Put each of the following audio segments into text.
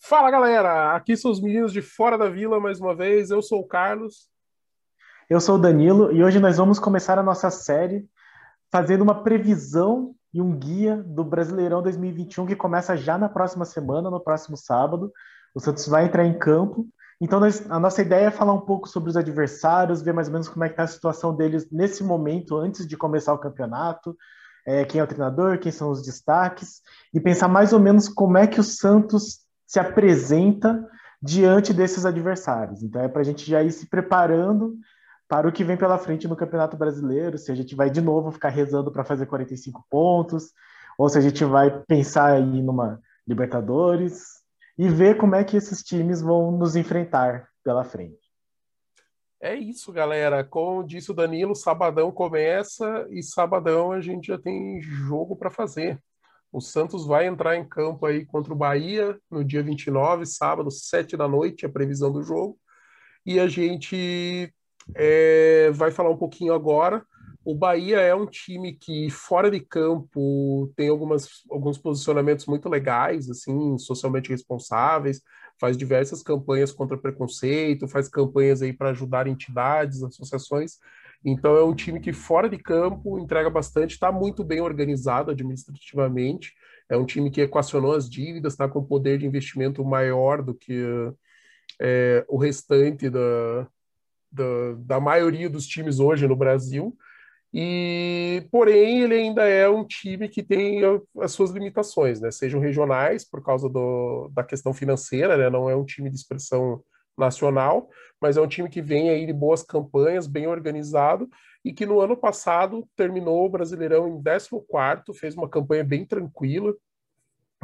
Fala galera, aqui são os meninos de Fora da Vila mais uma vez. Eu sou o Carlos. Eu sou o Danilo e hoje nós vamos começar a nossa série fazendo uma previsão e um guia do Brasileirão 2021 que começa já na próxima semana, no próximo sábado. O Santos vai entrar em campo. Então nós, a nossa ideia é falar um pouco sobre os adversários, ver mais ou menos como é que está a situação deles nesse momento, antes de começar o campeonato, é, quem é o treinador, quem são os destaques, e pensar mais ou menos como é que o Santos se apresenta diante desses adversários. Então é para a gente já ir se preparando para o que vem pela frente no Campeonato Brasileiro, se a gente vai de novo ficar rezando para fazer 45 pontos, ou se a gente vai pensar aí numa Libertadores e ver como é que esses times vão nos enfrentar pela frente. É isso, galera. Como disse o Danilo, sabadão começa e sabadão a gente já tem jogo para fazer. O Santos vai entrar em campo aí contra o Bahia no dia 29, sábado, 7 da noite, a previsão do jogo. E a gente é, vai falar um pouquinho agora. O Bahia é um time que, fora de campo, tem algumas, alguns posicionamentos muito legais, assim, socialmente responsáveis, faz diversas campanhas contra preconceito, faz campanhas aí para ajudar entidades, associações. Então é um time que fora de campo entrega bastante, está muito bem organizado administrativamente. É um time que equacionou as dívidas, está com poder de investimento maior do que é, o restante da, da, da maioria dos times hoje no Brasil. E, porém, ele ainda é um time que tem as suas limitações, né? Sejam regionais, por causa do, da questão financeira, né? Não é um time de expressão nacional, mas é um time que vem aí de boas campanhas, bem organizado, e que no ano passado terminou o Brasileirão em 14º, fez uma campanha bem tranquila,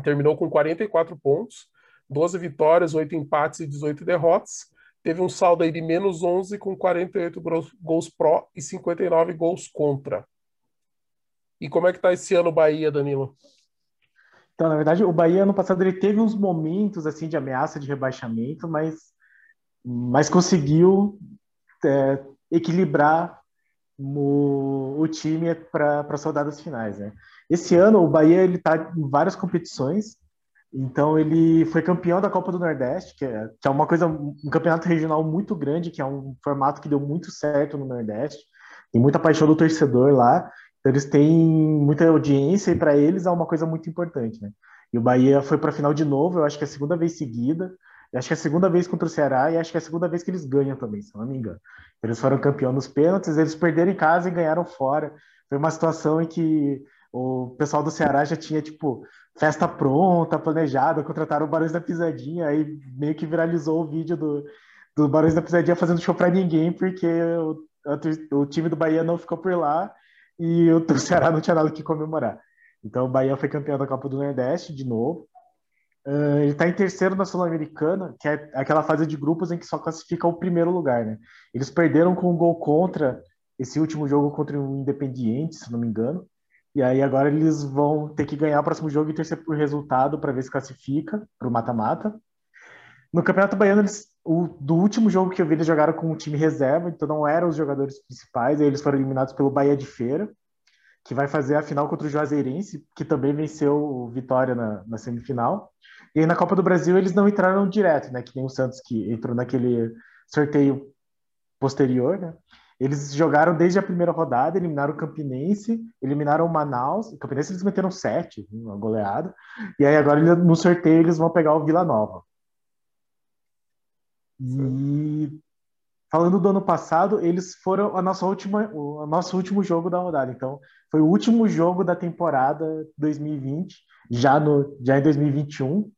terminou com 44 pontos, 12 vitórias, 8 empates e 18 derrotas, teve um saldo aí de menos 11 com 48 gols pró e 59 gols contra. E como é que tá esse ano o Bahia, Danilo? Então, na verdade, o Bahia ano passado ele teve uns momentos assim de ameaça de rebaixamento, mas mas conseguiu é, equilibrar o, o time para as rodadas finais. Né? Esse ano, o Bahia está em várias competições, então ele foi campeão da Copa do Nordeste, que é, que é uma coisa, um campeonato regional muito grande, que é um formato que deu muito certo no Nordeste. Tem muita paixão do torcedor lá, então eles têm muita audiência e para eles é uma coisa muito importante, né? E o Bahia foi para a final de novo, eu acho que é a segunda vez seguida. Acho que é a segunda vez contra o Ceará e acho que é a segunda vez que eles ganham também, se não me engano. Eles foram campeão nos pênaltis, eles perderam em casa e ganharam fora. Foi uma situação em que o pessoal do Ceará já tinha, tipo, festa pronta, planejada, contrataram o Barões da Pisadinha, aí meio que viralizou o vídeo do, do Barões da Pisadinha fazendo show para ninguém, porque o, o, time do Bahia não ficou por lá e o, o Ceará não tinha nada que comemorar. Então o Bahia foi campeão da Copa do Nordeste de novo. Uh, ele está em terceiro na Sul-Americana, que é aquela fase de grupos em que só classifica o primeiro lugar, né? Eles perderam com um gol contra esse último jogo contra o Independiente, se não me engano. E aí agora eles vão ter que ganhar o próximo jogo e torcer por resultado para ver se classifica para o mata-mata. No Campeonato Baiano, eles, o, do último jogo que eu vi, eles jogaram com o time reserva, então não eram os jogadores principais, aí eles foram eliminados pelo Bahia de Feira, que vai fazer a final contra o Juazeirense, que também venceu o Vitória na, na semifinal. E aí na Copa do Brasil eles não entraram direto, né? Que nem o Santos que entrou naquele sorteio posterior, né? Eles jogaram desde a primeira rodada, eliminaram o Campinense, eliminaram o Manaus. O Campinense eles meteram sete, uma goleada. E aí agora no sorteio eles vão pegar o Vila Nova. E falando do ano passado, eles foram a nossa última, o nosso último jogo da rodada. Então, foi o último jogo da temporada 2020, já no já em 2021.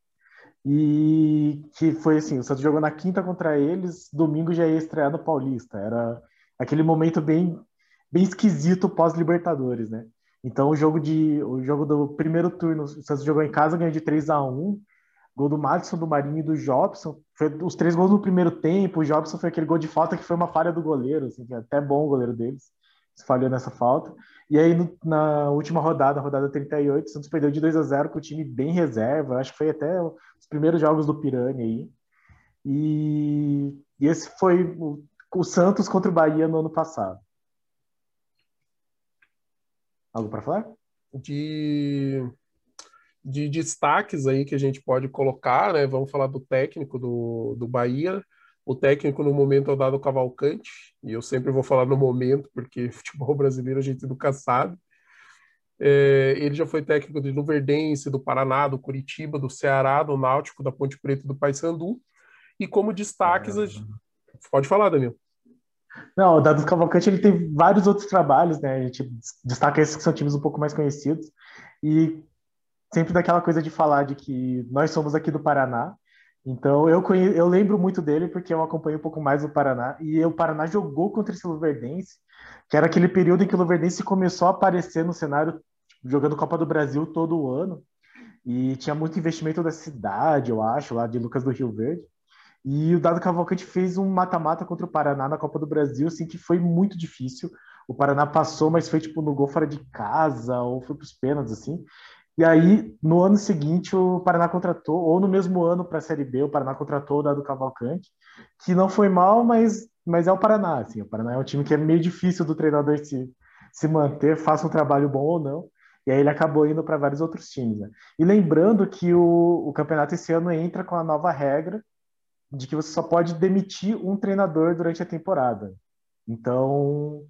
E que foi assim, o Santos jogou na quinta contra eles, domingo já ia estrear no Paulista. Era aquele momento bem bem esquisito pós-Libertadores, né? Então o jogo de o jogo do primeiro turno, o Santos jogou em casa, ganhou de 3 a 1. Gol do Madison, do Marinho e do Jobson. Foi os três gols no primeiro tempo. O Jobson foi aquele gol de falta que foi uma falha do goleiro, assim, que é até bom o goleiro deles. Falhou nessa falta. E aí, no, na última rodada, rodada 38, o Santos perdeu de 2 a 0 com o time bem reserva. Acho que foi até os primeiros jogos do Piranha aí. E, e esse foi o, o Santos contra o Bahia no ano passado. Algo para falar? De de destaques aí que a gente pode colocar, né? Vamos falar do técnico do, do Bahia. O técnico no momento é o Dado Cavalcante, e eu sempre vou falar no momento, porque futebol brasileiro a gente nunca sabe. É, ele já foi técnico de Luverdense, do Paraná, do Curitiba, do Ceará, do Náutico, da Ponte Preta e do Paysandu. E como destaques. Pode falar, Daniel. Não, o Dado Cavalcante ele tem vários outros trabalhos, né? A gente destaca esses que são times um pouco mais conhecidos. E sempre daquela coisa de falar de que nós somos aqui do Paraná. Então eu conhe... eu lembro muito dele porque eu acompanho um pouco mais o Paraná e o Paraná jogou contra esse Luverdense, que era aquele período em que o Luverdense começou a aparecer no cenário tipo, jogando Copa do Brasil todo ano e tinha muito investimento da cidade, eu acho, lá de Lucas do Rio Verde. E o Dado Cavalcante fez um mata-mata contra o Paraná na Copa do Brasil, assim, que foi muito difícil. O Paraná passou, mas foi tipo no gol fora de casa, ou foi para os pênaltis, assim. E aí, no ano seguinte, o Paraná contratou, ou no mesmo ano para a Série B, o Paraná contratou o Dado Cavalcante, que não foi mal, mas, mas é o Paraná. Assim, o Paraná é um time que é meio difícil do treinador se, se manter, faça um trabalho bom ou não. E aí ele acabou indo para vários outros times. Né? E lembrando que o, o campeonato esse ano entra com a nova regra de que você só pode demitir um treinador durante a temporada. Então,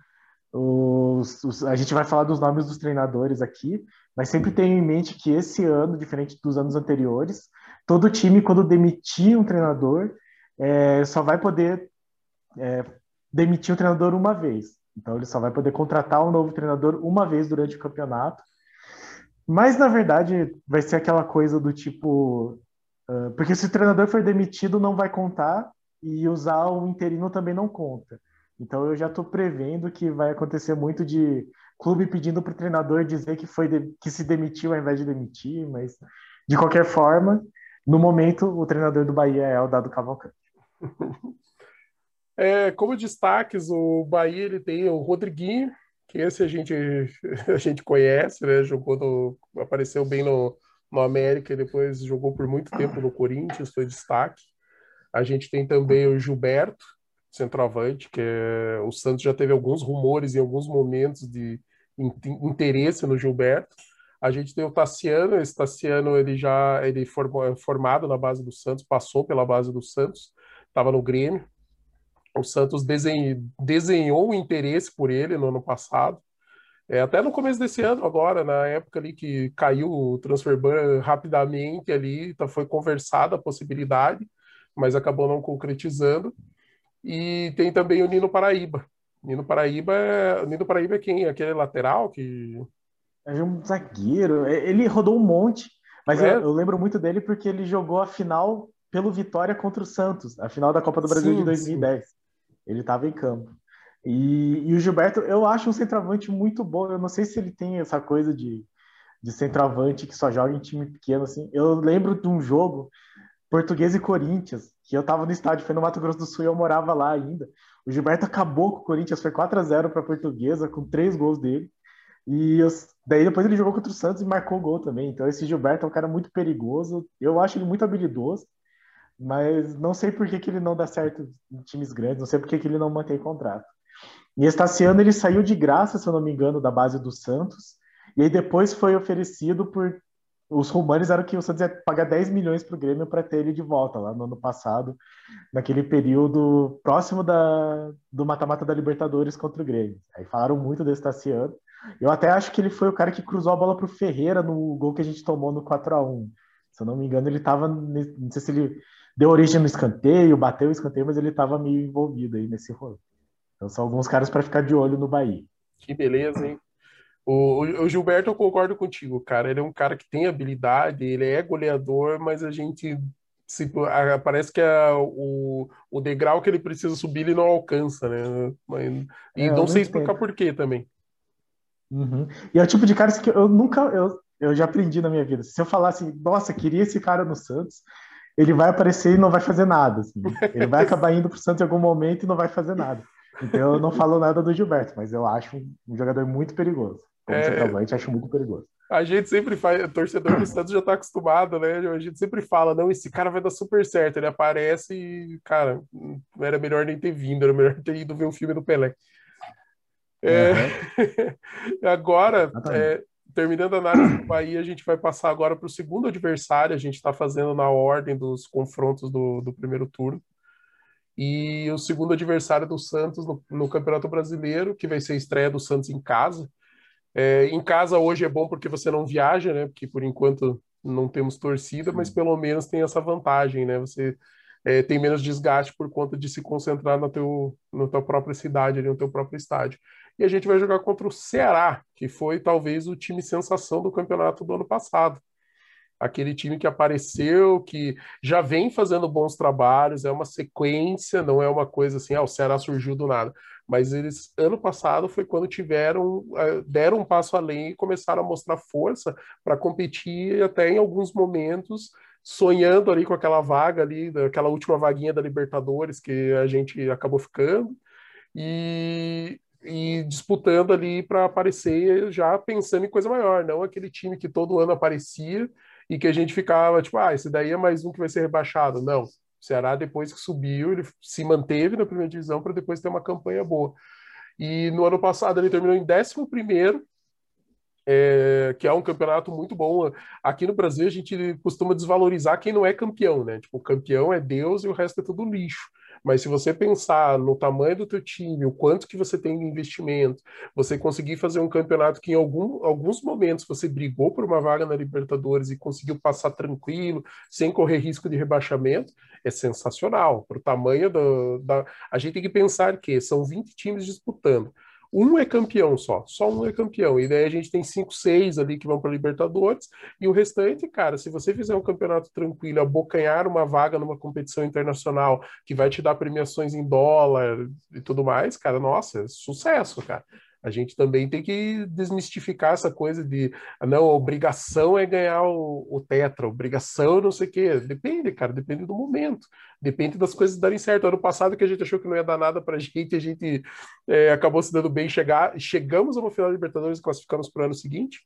os, os, a gente vai falar dos nomes dos treinadores aqui, mas sempre tenha em mente que esse ano, diferente dos anos anteriores, todo time, quando demitir um treinador, é, só vai poder é, demitir um treinador uma vez. Então, ele só vai poder contratar um novo treinador uma vez durante o campeonato. Mas, na verdade, vai ser aquela coisa do tipo. Uh, porque se o treinador for demitido, não vai contar, e usar o interino também não conta. Então eu já estou prevendo que vai acontecer muito de clube pedindo para o treinador dizer que foi de, que se demitiu ao invés de demitir, mas de qualquer forma, no momento o treinador do Bahia é o Dado Cavalcante. É, como destaques, o Bahia ele tem o Rodriguinho, que esse a gente a gente conhece, né? Jogou apareceu bem no, no América depois jogou por muito tempo no Corinthians, foi destaque. A gente tem também o Gilberto, centroavante, que é, o Santos já teve alguns rumores em alguns momentos de interesse no Gilberto. A gente tem o Tassiano, esse Tassiano ele já ele formou, é formado na base do Santos, passou pela base do Santos, estava no Grêmio. O Santos desenhou, desenhou o interesse por ele no ano passado. É, até no começo desse ano, agora, na época ali que caiu o transfer ban rapidamente ali, tá, foi conversada a possibilidade, mas acabou não concretizando. E tem também o Nino Paraíba. Nino Paraíba é, Nino Paraíba é quem? Aquele lateral que. É um zagueiro. É, ele rodou um monte, mas é? eu, eu, lembro muito dele porque ele jogou a final pelo Vitória contra o Santos, a final da Copa do Brasil sim, de 2010. Sim. Ele estava em campo. E, e, o Gilberto, eu acho um centroavante muito bom. Eu não sei se ele tem essa coisa de, de centroavante que só joga em time pequeno. Assim. Eu lembro de um jogo Português e Corinthians, que eu tava no estádio, foi no Mato Grosso do Sul e eu morava lá ainda. O Gilberto acabou com o Corinthians, foi 4 a 0 para Portuguesa, com três gols dele. E eu, daí depois ele jogou contra o Santos e marcou gol também. Então esse Gilberto é um cara muito perigoso. Eu acho ele muito habilidoso, mas não sei por que, que ele não dá certo em times grandes, não sei por que, que ele não mantém contrato. E esse ano ele saiu de graça, se eu não me engano, da base do Santos. E aí depois foi oferecido por os rumores eram que o Santos ia pagar 10 milhões para o Grêmio para ter ele de volta lá no ano passado, naquele período próximo da, do mata-mata da Libertadores contra o Grêmio. Aí falaram muito desse Tassiano. Eu até acho que ele foi o cara que cruzou a bola para o Ferreira no gol que a gente tomou no 4 a 1 Se eu não me engano, ele estava. Não sei se ele deu origem no escanteio, bateu o escanteio, mas ele estava meio envolvido aí nesse rolo. Então são alguns caras para ficar de olho no Bahia. Que beleza, hein? O, o, Gilberto, eu concordo contigo, cara. Ele é um cara que tem habilidade, ele é goleador, mas a gente se, a, parece que a, o, o degrau que ele precisa subir ele não alcança, né? Mas, e é, não sei explicar por quê também. Uhum. E é o tipo de cara que eu nunca, eu, eu já aprendi na minha vida. Se eu falasse, assim, nossa, queria esse cara no Santos, ele vai aparecer e não vai fazer nada. Assim. Ele vai acabar indo para o Santos em algum momento e não vai fazer nada. Então eu não falo nada do Gilberto, mas eu acho um jogador muito perigoso. Como é, centroavante, acho muito perigoso. A gente sempre faz, torcedor do Santos já está acostumado, né? A gente sempre fala, não, esse cara vai dar super certo. Ele aparece e, cara, era melhor nem ter vindo, era melhor ter ido ver o filme do Pelé. É... Uhum. Agora, é, terminando a análise do Bahia, a gente vai passar agora para o segundo adversário. A gente está fazendo na ordem dos confrontos do, do primeiro turno. E o segundo adversário do Santos no, no Campeonato Brasileiro, que vai ser a estreia do Santos em casa. É, em casa hoje é bom porque você não viaja, né? Porque por enquanto não temos torcida, mas pelo menos tem essa vantagem, né? Você é, tem menos desgaste por conta de se concentrar na, teu, na tua própria cidade, ali, no teu próprio estádio. E a gente vai jogar contra o Ceará, que foi talvez o time sensação do campeonato do ano passado. Aquele time que apareceu, que já vem fazendo bons trabalhos, é uma sequência, não é uma coisa assim, ah, o Ceará surgiu do nada. Mas eles, ano passado, foi quando tiveram, eh, deram um passo além e começaram a mostrar força para competir até em alguns momentos sonhando ali com aquela vaga ali, aquela última vaguinha da Libertadores que a gente acabou ficando e, e disputando ali para aparecer já pensando em coisa maior, não aquele time que todo ano aparecia e que a gente ficava tipo, ah, esse daí é mais um que vai ser rebaixado. Não, o Ceará depois que subiu, ele se manteve na primeira divisão para depois ter uma campanha boa. E no ano passado ele terminou em 11 primeiro é, que é um campeonato muito bom. Aqui no Brasil a gente costuma desvalorizar quem não é campeão, né? Tipo, o campeão é Deus e o resto é tudo lixo. Mas se você pensar no tamanho do teu time, o quanto que você tem de investimento, você conseguir fazer um campeonato que em algum, alguns momentos você brigou por uma vaga na Libertadores e conseguiu passar tranquilo, sem correr risco de rebaixamento, é sensacional. Para o tamanho do, da... A gente tem que pensar que são 20 times disputando um é campeão só, só um é campeão. E daí a gente tem cinco, seis ali que vão para Libertadores, e o restante, cara, se você fizer um campeonato tranquilo, abocanhar uma vaga numa competição internacional que vai te dar premiações em dólar e tudo mais, cara, nossa, é sucesso, cara. A gente também tem que desmistificar essa coisa de ah, não, a obrigação é ganhar o, o tetra, obrigação não sei o quê. Depende, cara, depende do momento, depende das coisas darem certo. Ano passado que a gente achou que não ia dar nada pra gente, a gente é, acabou se dando bem. Chegar, chegamos a uma final da Libertadores e classificamos para o ano seguinte.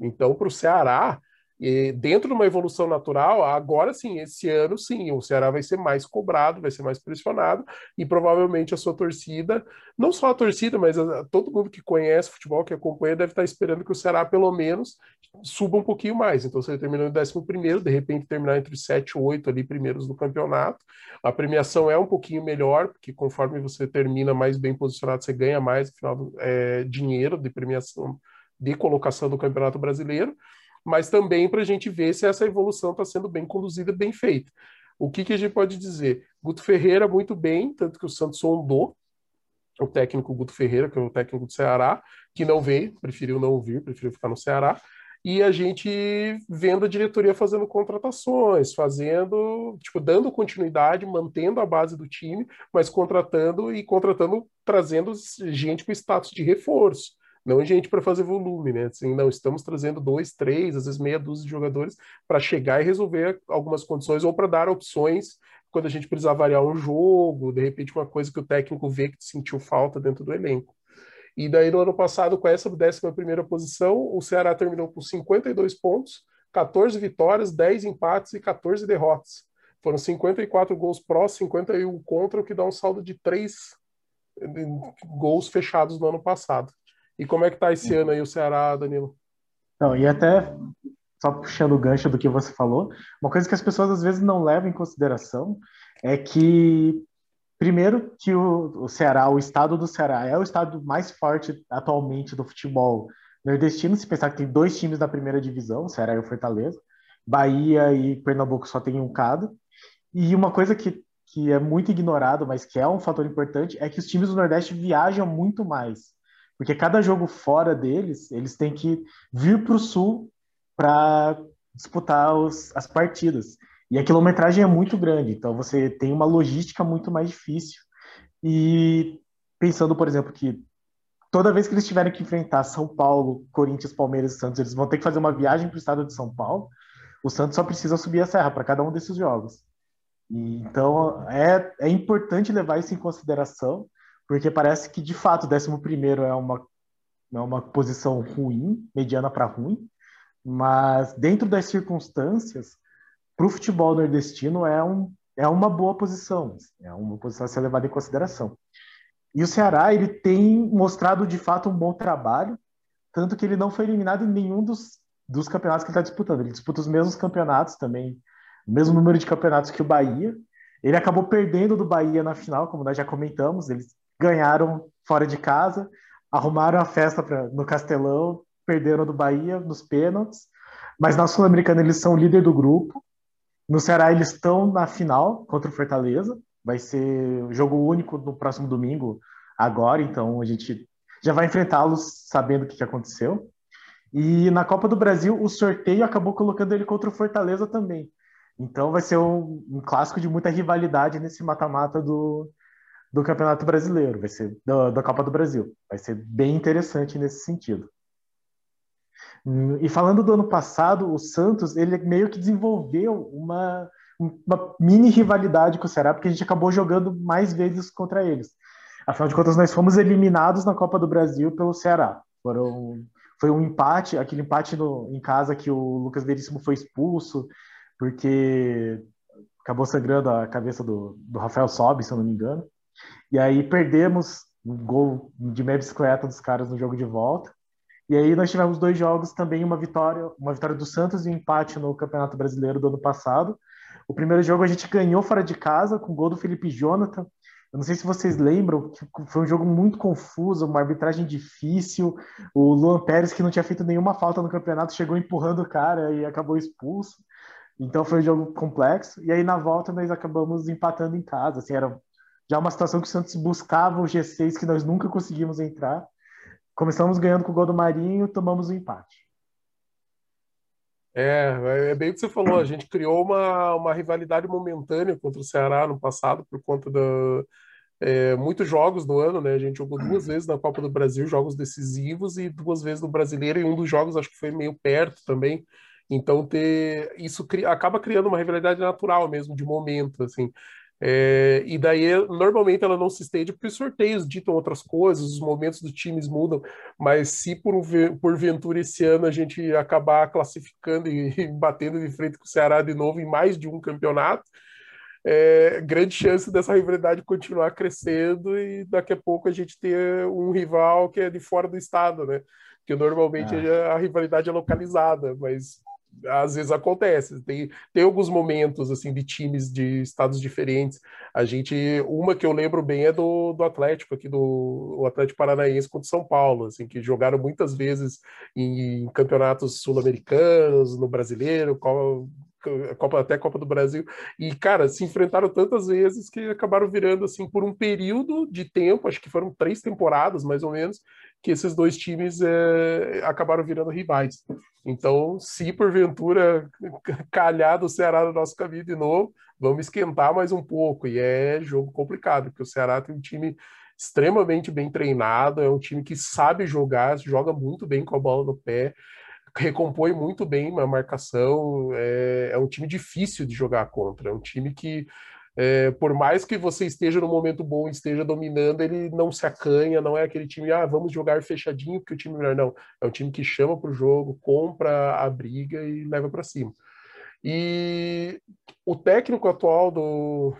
Então, para o Ceará, e dentro de uma evolução natural, agora sim, esse ano sim, o Ceará vai ser mais cobrado, vai ser mais pressionado, e provavelmente a sua torcida, não só a torcida, mas a, todo mundo que conhece futebol, que acompanha, deve estar esperando que o Ceará, pelo menos, suba um pouquinho mais. Então, se ele terminou em 11, de repente terminar entre 7 e 8 ali primeiros do campeonato, a premiação é um pouquinho melhor, porque conforme você termina mais bem posicionado, você ganha mais, afinal, é, dinheiro de premiação de colocação do Campeonato Brasileiro mas também para a gente ver se essa evolução está sendo bem conduzida, bem feita. O que, que a gente pode dizer? Guto Ferreira, muito bem, tanto que o Santos sondou o técnico Guto Ferreira, que é o técnico do Ceará, que não veio, preferiu não vir, preferiu ficar no Ceará, e a gente vendo a diretoria fazendo contratações, fazendo, tipo, dando continuidade, mantendo a base do time, mas contratando e contratando, trazendo gente com status de reforço não gente para fazer volume, né? Assim, não, estamos trazendo dois, três, às vezes meia dúzia de jogadores para chegar e resolver algumas condições ou para dar opções quando a gente precisar variar um jogo, de repente uma coisa que o técnico vê que sentiu falta dentro do elenco. E daí no ano passado, com essa 11 primeira posição, o Ceará terminou com 52 pontos, 14 vitórias, 10 empates e 14 derrotas. Foram 54 gols pró, 51 contra, o que dá um saldo de 3 eh, gols fechados no ano passado. E como é que tá esse ano aí o Ceará, Danilo? Não, e até só puxando o gancho do que você falou, uma coisa que as pessoas às vezes não levam em consideração é que primeiro que o, o Ceará, o estado do Ceará é o estado mais forte atualmente do futebol nordestino, se pensar que tem dois times da primeira divisão, o Ceará e o Fortaleza, Bahia e Pernambuco só tem um cada. E uma coisa que, que é muito ignorado, mas que é um fator importante, é que os times do Nordeste viajam muito mais. Porque cada jogo fora deles, eles têm que vir para o sul para disputar os, as partidas. E a quilometragem é muito grande, então você tem uma logística muito mais difícil. E pensando, por exemplo, que toda vez que eles tiverem que enfrentar São Paulo, Corinthians, Palmeiras e Santos, eles vão ter que fazer uma viagem para o estado de São Paulo. O Santos só precisa subir a serra para cada um desses jogos. E, então é, é importante levar isso em consideração porque parece que de fato o 11 é uma, é uma posição ruim, mediana para ruim, mas dentro das circunstâncias, para o futebol nordestino é, um, é uma boa posição, é uma posição a ser levada em consideração. E o Ceará ele tem mostrado de fato um bom trabalho, tanto que ele não foi eliminado em nenhum dos, dos campeonatos que ele está disputando. Ele disputa os mesmos campeonatos também, o mesmo número de campeonatos que o Bahia. Ele acabou perdendo do Bahia na final, como nós já comentamos. Eles ganharam fora de casa, arrumaram a festa pra, no Castelão, perderam do Bahia nos pênaltis. Mas na Sul-Americana eles são líder do grupo. No Ceará eles estão na final contra o Fortaleza. Vai ser jogo único no próximo domingo, agora. Então a gente já vai enfrentá-los sabendo o que aconteceu. E na Copa do Brasil, o sorteio acabou colocando ele contra o Fortaleza também. Então vai ser um, um clássico de muita rivalidade nesse mata-mata do, do Campeonato Brasileiro, vai ser da, da Copa do Brasil. Vai ser bem interessante nesse sentido. E falando do ano passado, o Santos ele meio que desenvolveu uma, uma mini rivalidade com o Ceará, porque a gente acabou jogando mais vezes contra eles. Afinal de contas, nós fomos eliminados na Copa do Brasil pelo Ceará. Foram, foi um empate, aquele empate no, em casa que o Lucas Veríssimo foi expulso, porque acabou sangrando a cabeça do, do Rafael Sobe, se eu não me engano. E aí perdemos um gol de meia bicicleta dos caras no jogo de volta. E aí nós tivemos dois jogos também, uma vitória, uma vitória do Santos e um empate no Campeonato Brasileiro do ano passado. O primeiro jogo a gente ganhou fora de casa com o gol do Felipe Jonathan. Eu não sei se vocês lembram, que foi um jogo muito confuso, uma arbitragem difícil. O Luan Pérez, que não tinha feito nenhuma falta no campeonato, chegou empurrando o cara e acabou expulso. Então foi um jogo complexo. E aí na volta nós acabamos empatando em casa. Assim, era já uma situação que o Santos buscava o G6 que nós nunca conseguimos entrar. Começamos ganhando com o gol do Marinho, tomamos o um empate. É, é bem o que você falou. A gente criou uma, uma rivalidade momentânea contra o Ceará no passado por conta da é, muitos jogos no ano, né? A gente jogou duas vezes na Copa do Brasil, jogos decisivos, e duas vezes no Brasileiro, e um dos jogos acho que foi meio perto também. Então ter isso cria, acaba criando uma rivalidade natural mesmo de momento, assim. É, e daí, normalmente, ela não se estende porque os sorteios ditam outras coisas, os momentos dos times mudam, mas se por porventura esse ano a gente acabar classificando e, e batendo de frente com o Ceará de novo em mais de um campeonato, é, grande chance dessa rivalidade continuar crescendo e daqui a pouco a gente ter um rival que é de fora do estado, né? Porque normalmente ah. a rivalidade é localizada, mas às vezes acontece. Tem, tem alguns momentos assim de times de estados diferentes. A gente, uma que eu lembro bem é do, do Atlético aqui do Atlético Paranaense contra São Paulo, assim que jogaram muitas vezes em, em campeonatos sul-americanos, no Brasileiro, qual Copa, até Copa do Brasil. E, cara, se enfrentaram tantas vezes que acabaram virando, assim, por um período de tempo, acho que foram três temporadas, mais ou menos, que esses dois times é, acabaram virando rivais. Então, se porventura calhar do Ceará no nosso caminho de novo, vamos esquentar mais um pouco. E é jogo complicado, porque o Ceará tem um time extremamente bem treinado, é um time que sabe jogar, joga muito bem com a bola no pé recompõe muito bem a marcação. É, é, um time difícil de jogar contra. É um time que, é, por mais que você esteja no momento bom, esteja dominando, ele não se acanha. Não é aquele time, ah, vamos jogar fechadinho porque o time melhor. Não. É um time que chama para o jogo, compra a briga e leva para cima. E o técnico atual do.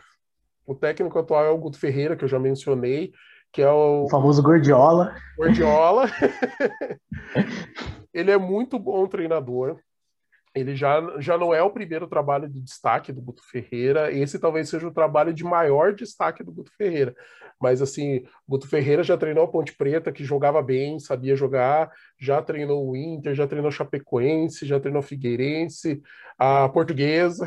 O técnico atual é o Guto Ferreira, que eu já mencionei que é o, o famoso Gordiola. Gordiola. ele é muito bom treinador. Ele já, já não é o primeiro trabalho de destaque do Guto Ferreira. Esse talvez seja o trabalho de maior destaque do Guto Ferreira. Mas, assim, o Guto Ferreira já treinou a Ponte Preta, que jogava bem, sabia jogar. Já treinou o Inter, já treinou Chapecoense, já treinou Figueirense, a Portuguesa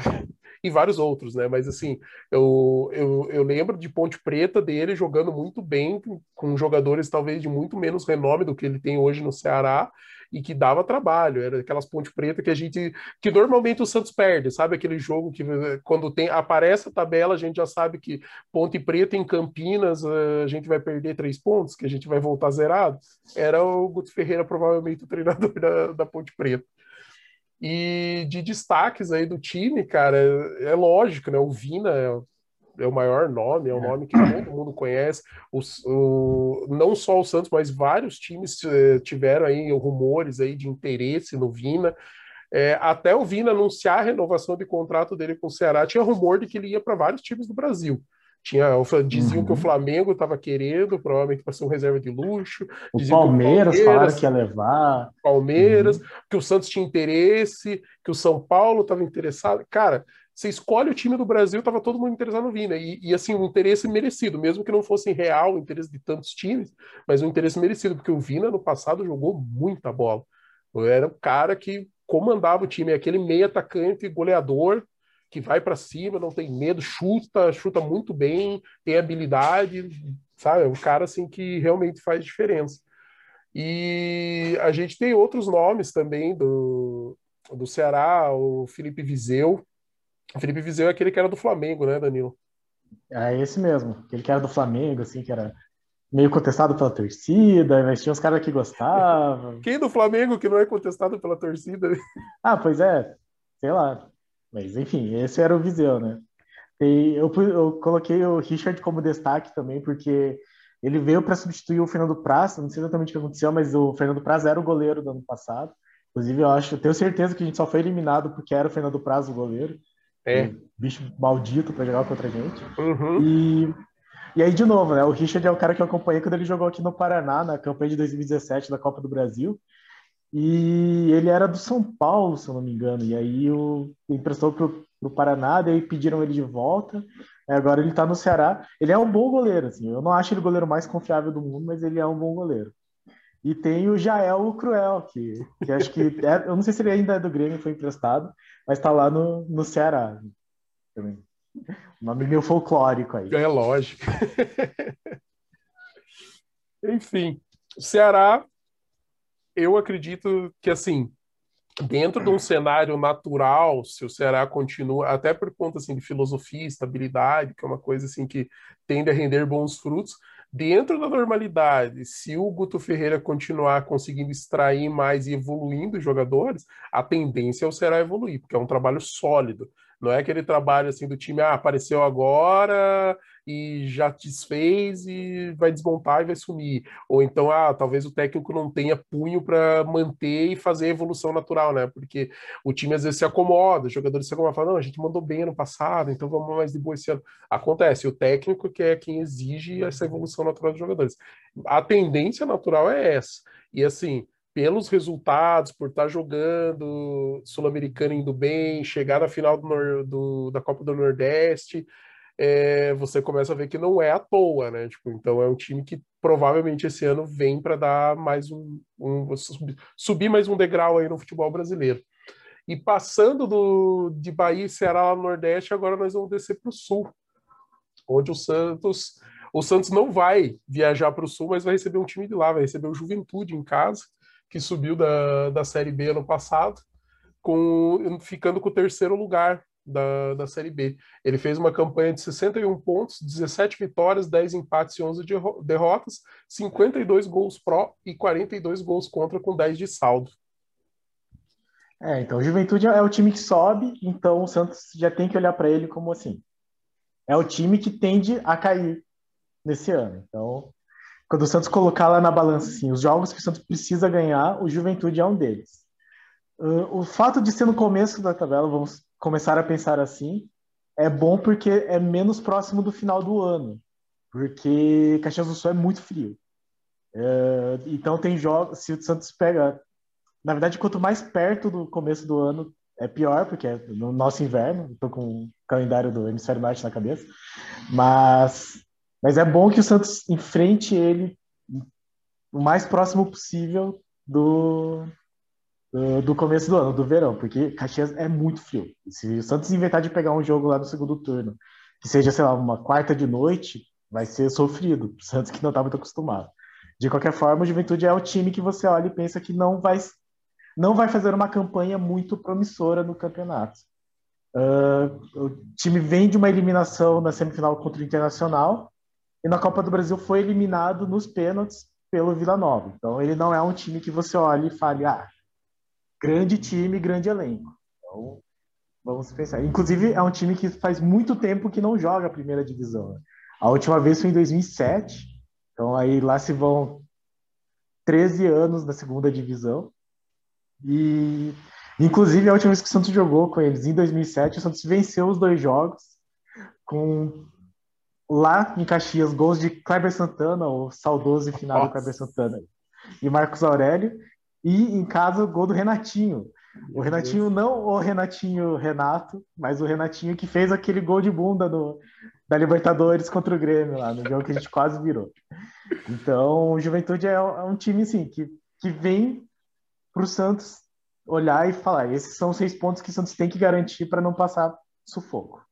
e vários outros, né? Mas assim, eu, eu, eu lembro de Ponte Preta dele jogando muito bem, com jogadores talvez de muito menos renome do que ele tem hoje no Ceará, e que dava trabalho, era aquelas Ponte Preta que a gente, que normalmente o Santos perde, sabe aquele jogo que quando tem aparece a tabela a gente já sabe que Ponte Preta em Campinas a gente vai perder três pontos, que a gente vai voltar zerado. Era o Guto Ferreira provavelmente o treinador da, da Ponte Preta. E de destaques aí do time, cara, é, é lógico, né? O Vina é, é o maior nome, é um é. nome que todo mundo conhece. O, o, não só o Santos, mas vários times eh, tiveram aí rumores aí de interesse no Vina. É, até o Vina anunciar a renovação de contrato dele com o Ceará, tinha rumor de que ele ia para vários times do Brasil. Tinha, diziam uhum. que o uhum. Flamengo estava querendo, provavelmente para ser um reserva de luxo. O Palmeiras, o Palmeiras falaram que ia levar. Palmeiras, uhum. que o Santos tinha interesse, que o São Paulo estava interessado. Cara, você escolhe o time do Brasil, estava todo mundo interessado no Vina. E, e, assim, um interesse merecido, mesmo que não fosse real o interesse de tantos times, mas um interesse merecido, porque o Vina no passado jogou muita bola. Era o cara que comandava o time, aquele meio atacante goleador que vai para cima, não tem medo, chuta, chuta muito bem, tem habilidade, sabe? É um cara assim que realmente faz diferença. E a gente tem outros nomes também do, do Ceará, o Felipe Vizeu. O Felipe Vizeu é aquele que era do Flamengo, né, Danilo? É esse mesmo, aquele que era do Flamengo, assim, que era meio contestado pela torcida, mas tinha uns caras que gostavam. Quem do Flamengo que não é contestado pela torcida? Ah, pois é, sei lá. Mas enfim, esse era o Viseu, né? E eu, eu coloquei o Richard como destaque também, porque ele veio para substituir o Fernando Praz, não sei exatamente o que aconteceu, mas o Fernando Praz era o goleiro do ano passado. Inclusive, eu acho, eu tenho certeza que a gente só foi eliminado porque era o Fernando Praz o goleiro. É. bicho maldito para jogar contra a gente. Uhum. E e aí, de novo, né? O Richard é o cara que eu acompanhei quando ele jogou aqui no Paraná, na campanha de 2017 da Copa do Brasil. E ele era do São Paulo, se eu não me engano. E aí o emprestou pro, pro Paraná, daí pediram ele de volta. Agora ele tá no Ceará. Ele é um bom goleiro, assim. Eu não acho ele o goleiro mais confiável do mundo, mas ele é um bom goleiro. E tem o Jael Cruel, que, que acho que. É, eu não sei se ele ainda é do Grêmio, foi emprestado, mas tá lá no, no Ceará também. Nome meio folclórico aí. É lógico. Enfim, Ceará, eu acredito que assim, dentro de um cenário natural, se o Ceará continua, até por conta assim de filosofia, estabilidade, que é uma coisa assim que tende a render bons frutos, dentro da normalidade, se o Guto Ferreira continuar conseguindo extrair mais e evoluindo os jogadores, a tendência é o Ceará evoluir, porque é um trabalho sólido. Não é aquele trabalho assim do time, ah, apareceu agora e já desfez e vai desmontar e vai sumir. Ou então, ah, talvez o técnico não tenha punho para manter e fazer a evolução natural, né? Porque o time às vezes se acomoda, os jogadores se acomodam, falam, não, a gente mandou bem ano passado, então vamos mais de boa esse ano. Acontece, o técnico que é quem exige essa evolução natural dos jogadores. A tendência natural é essa. E assim, pelos resultados, por estar jogando Sul-Americano indo bem, chegar na final do, do, da Copa do Nordeste, é, você começa a ver que não é à toa, né? Tipo, então é um time que provavelmente esse ano vem para dar mais um, um, subir mais um degrau aí no futebol brasileiro. E passando do, de Bahia e Ceará lá no Nordeste, agora nós vamos descer para o Sul, onde o Santos o Santos não vai viajar para o Sul, mas vai receber um time de lá, vai receber o Juventude em casa que subiu da, da Série B ano passado, com, ficando com o terceiro lugar da, da Série B. Ele fez uma campanha de 61 pontos, 17 vitórias, 10 empates e 11 de, derrotas, 52 gols pró e 42 gols contra, com 10 de saldo. É, então Juventude é o time que sobe, então o Santos já tem que olhar para ele como assim. É o time que tende a cair nesse ano. Então, quando o Santos colocar lá na balança assim, os jogos que o Santos precisa ganhar, o Juventude é um deles. Uh, o fato de ser no começo da tabela, vamos começar a pensar assim, é bom porque é menos próximo do final do ano, porque Caxias do Sul é muito frio. Uh, então tem jogos, se o Santos pega, na verdade, quanto mais perto do começo do ano, é pior, porque é no nosso inverno, estou com o calendário do Hemisfério Norte na cabeça, mas mas é bom que o Santos enfrente ele o mais próximo possível do, do, do, começo do ano, do verão, porque Caxias é muito frio. Se o Santos inventar de pegar um jogo lá no segundo turno, que seja, sei lá, uma quarta de noite, vai ser sofrido. O Santos que não está muito acostumado. De qualquer forma, o Juventude é o time que você olha e pensa que não vai, não vai fazer uma campanha muito promissora no campeonato. Uh, o time vem de uma eliminação na semifinal contra o Internacional, e na Copa do Brasil foi eliminado nos pênaltis pelo Vila Nova. Então ele não é um time que você olhe e fale, ah, grande time, grande elenco. Então vamos pensar. Inclusive é um time que faz muito tempo que não joga a primeira divisão. Né? A última vez foi em 2007. Então aí lá se vão 13 anos na segunda divisão. E inclusive a última vez que o Santos jogou com eles em 2007, o Santos venceu os dois jogos com lá em Caxias, gols de Kleber Santana, o saudoso e finado Kleber Santana, e Marcos Aurélio, e em casa, o gol do Renatinho. O Renatinho, não o Renatinho Renato, mas o Renatinho que fez aquele gol de bunda no, da Libertadores contra o Grêmio lá, no jogo que a gente quase virou. Então, o Juventude é, é um time, assim, que, que vem para o Santos olhar e falar: esses são os seis pontos que o Santos tem que garantir para não passar sufoco.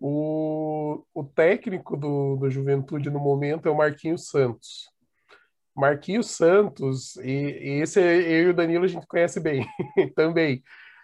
O, o técnico do, do Juventude no momento é o Marquinhos Santos. Marquinhos Santos, e, e esse é, eu e o Danilo a gente conhece bem também.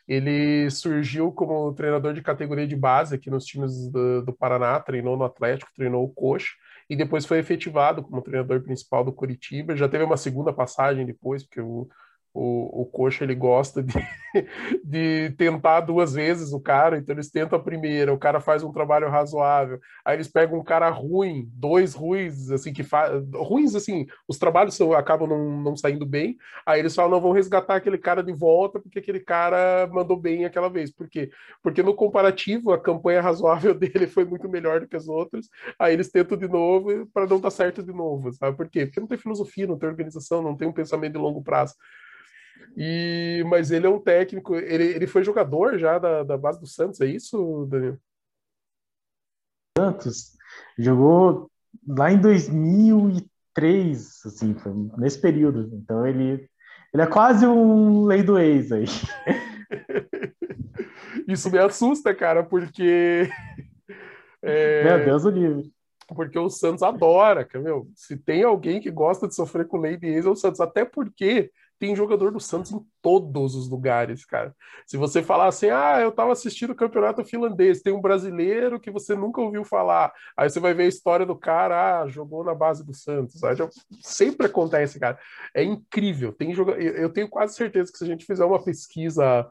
Ele surgiu como treinador de categoria de base aqui nos times do, do Paraná, treinou no Atlético, treinou o Coxa, e depois foi efetivado como treinador principal do Curitiba. Já teve uma segunda passagem depois, porque o, o, o Coxa ele gosta de, de tentar duas vezes o cara, então eles tentam a primeira, o cara faz um trabalho razoável, aí eles pegam um cara ruim, dois ruins, assim, que faz. Ruins, assim, os trabalhos são, acabam não, não saindo bem, aí eles falam, não, vão resgatar aquele cara de volta, porque aquele cara mandou bem aquela vez. Por quê? Porque no comparativo, a campanha razoável dele foi muito melhor do que as outras, aí eles tentam de novo para não dar certo de novo, sabe? Por quê? Porque não tem filosofia, não tem organização, não tem um pensamento de longo prazo. E, mas ele é um técnico, ele, ele foi jogador já da, da base do Santos, é isso, Daniel? Santos jogou lá em 2003, assim, foi nesse período. Então ele, ele é quase um lei do ex aí. Isso me assusta, cara, porque. É, meu Deus o livre. Porque o Santos adora, meu. Se tem alguém que gosta de sofrer com lei de ex, é o Santos. Até porque tem jogador do Santos em todos os lugares, cara. Se você falar assim, ah, eu tava assistindo o campeonato finlandês, tem um brasileiro que você nunca ouviu falar, aí você vai ver a história do cara, ah, jogou na base do Santos. Aí já... Sempre acontece, cara. É incrível. Tem joga... Eu tenho quase certeza que se a gente fizer uma pesquisa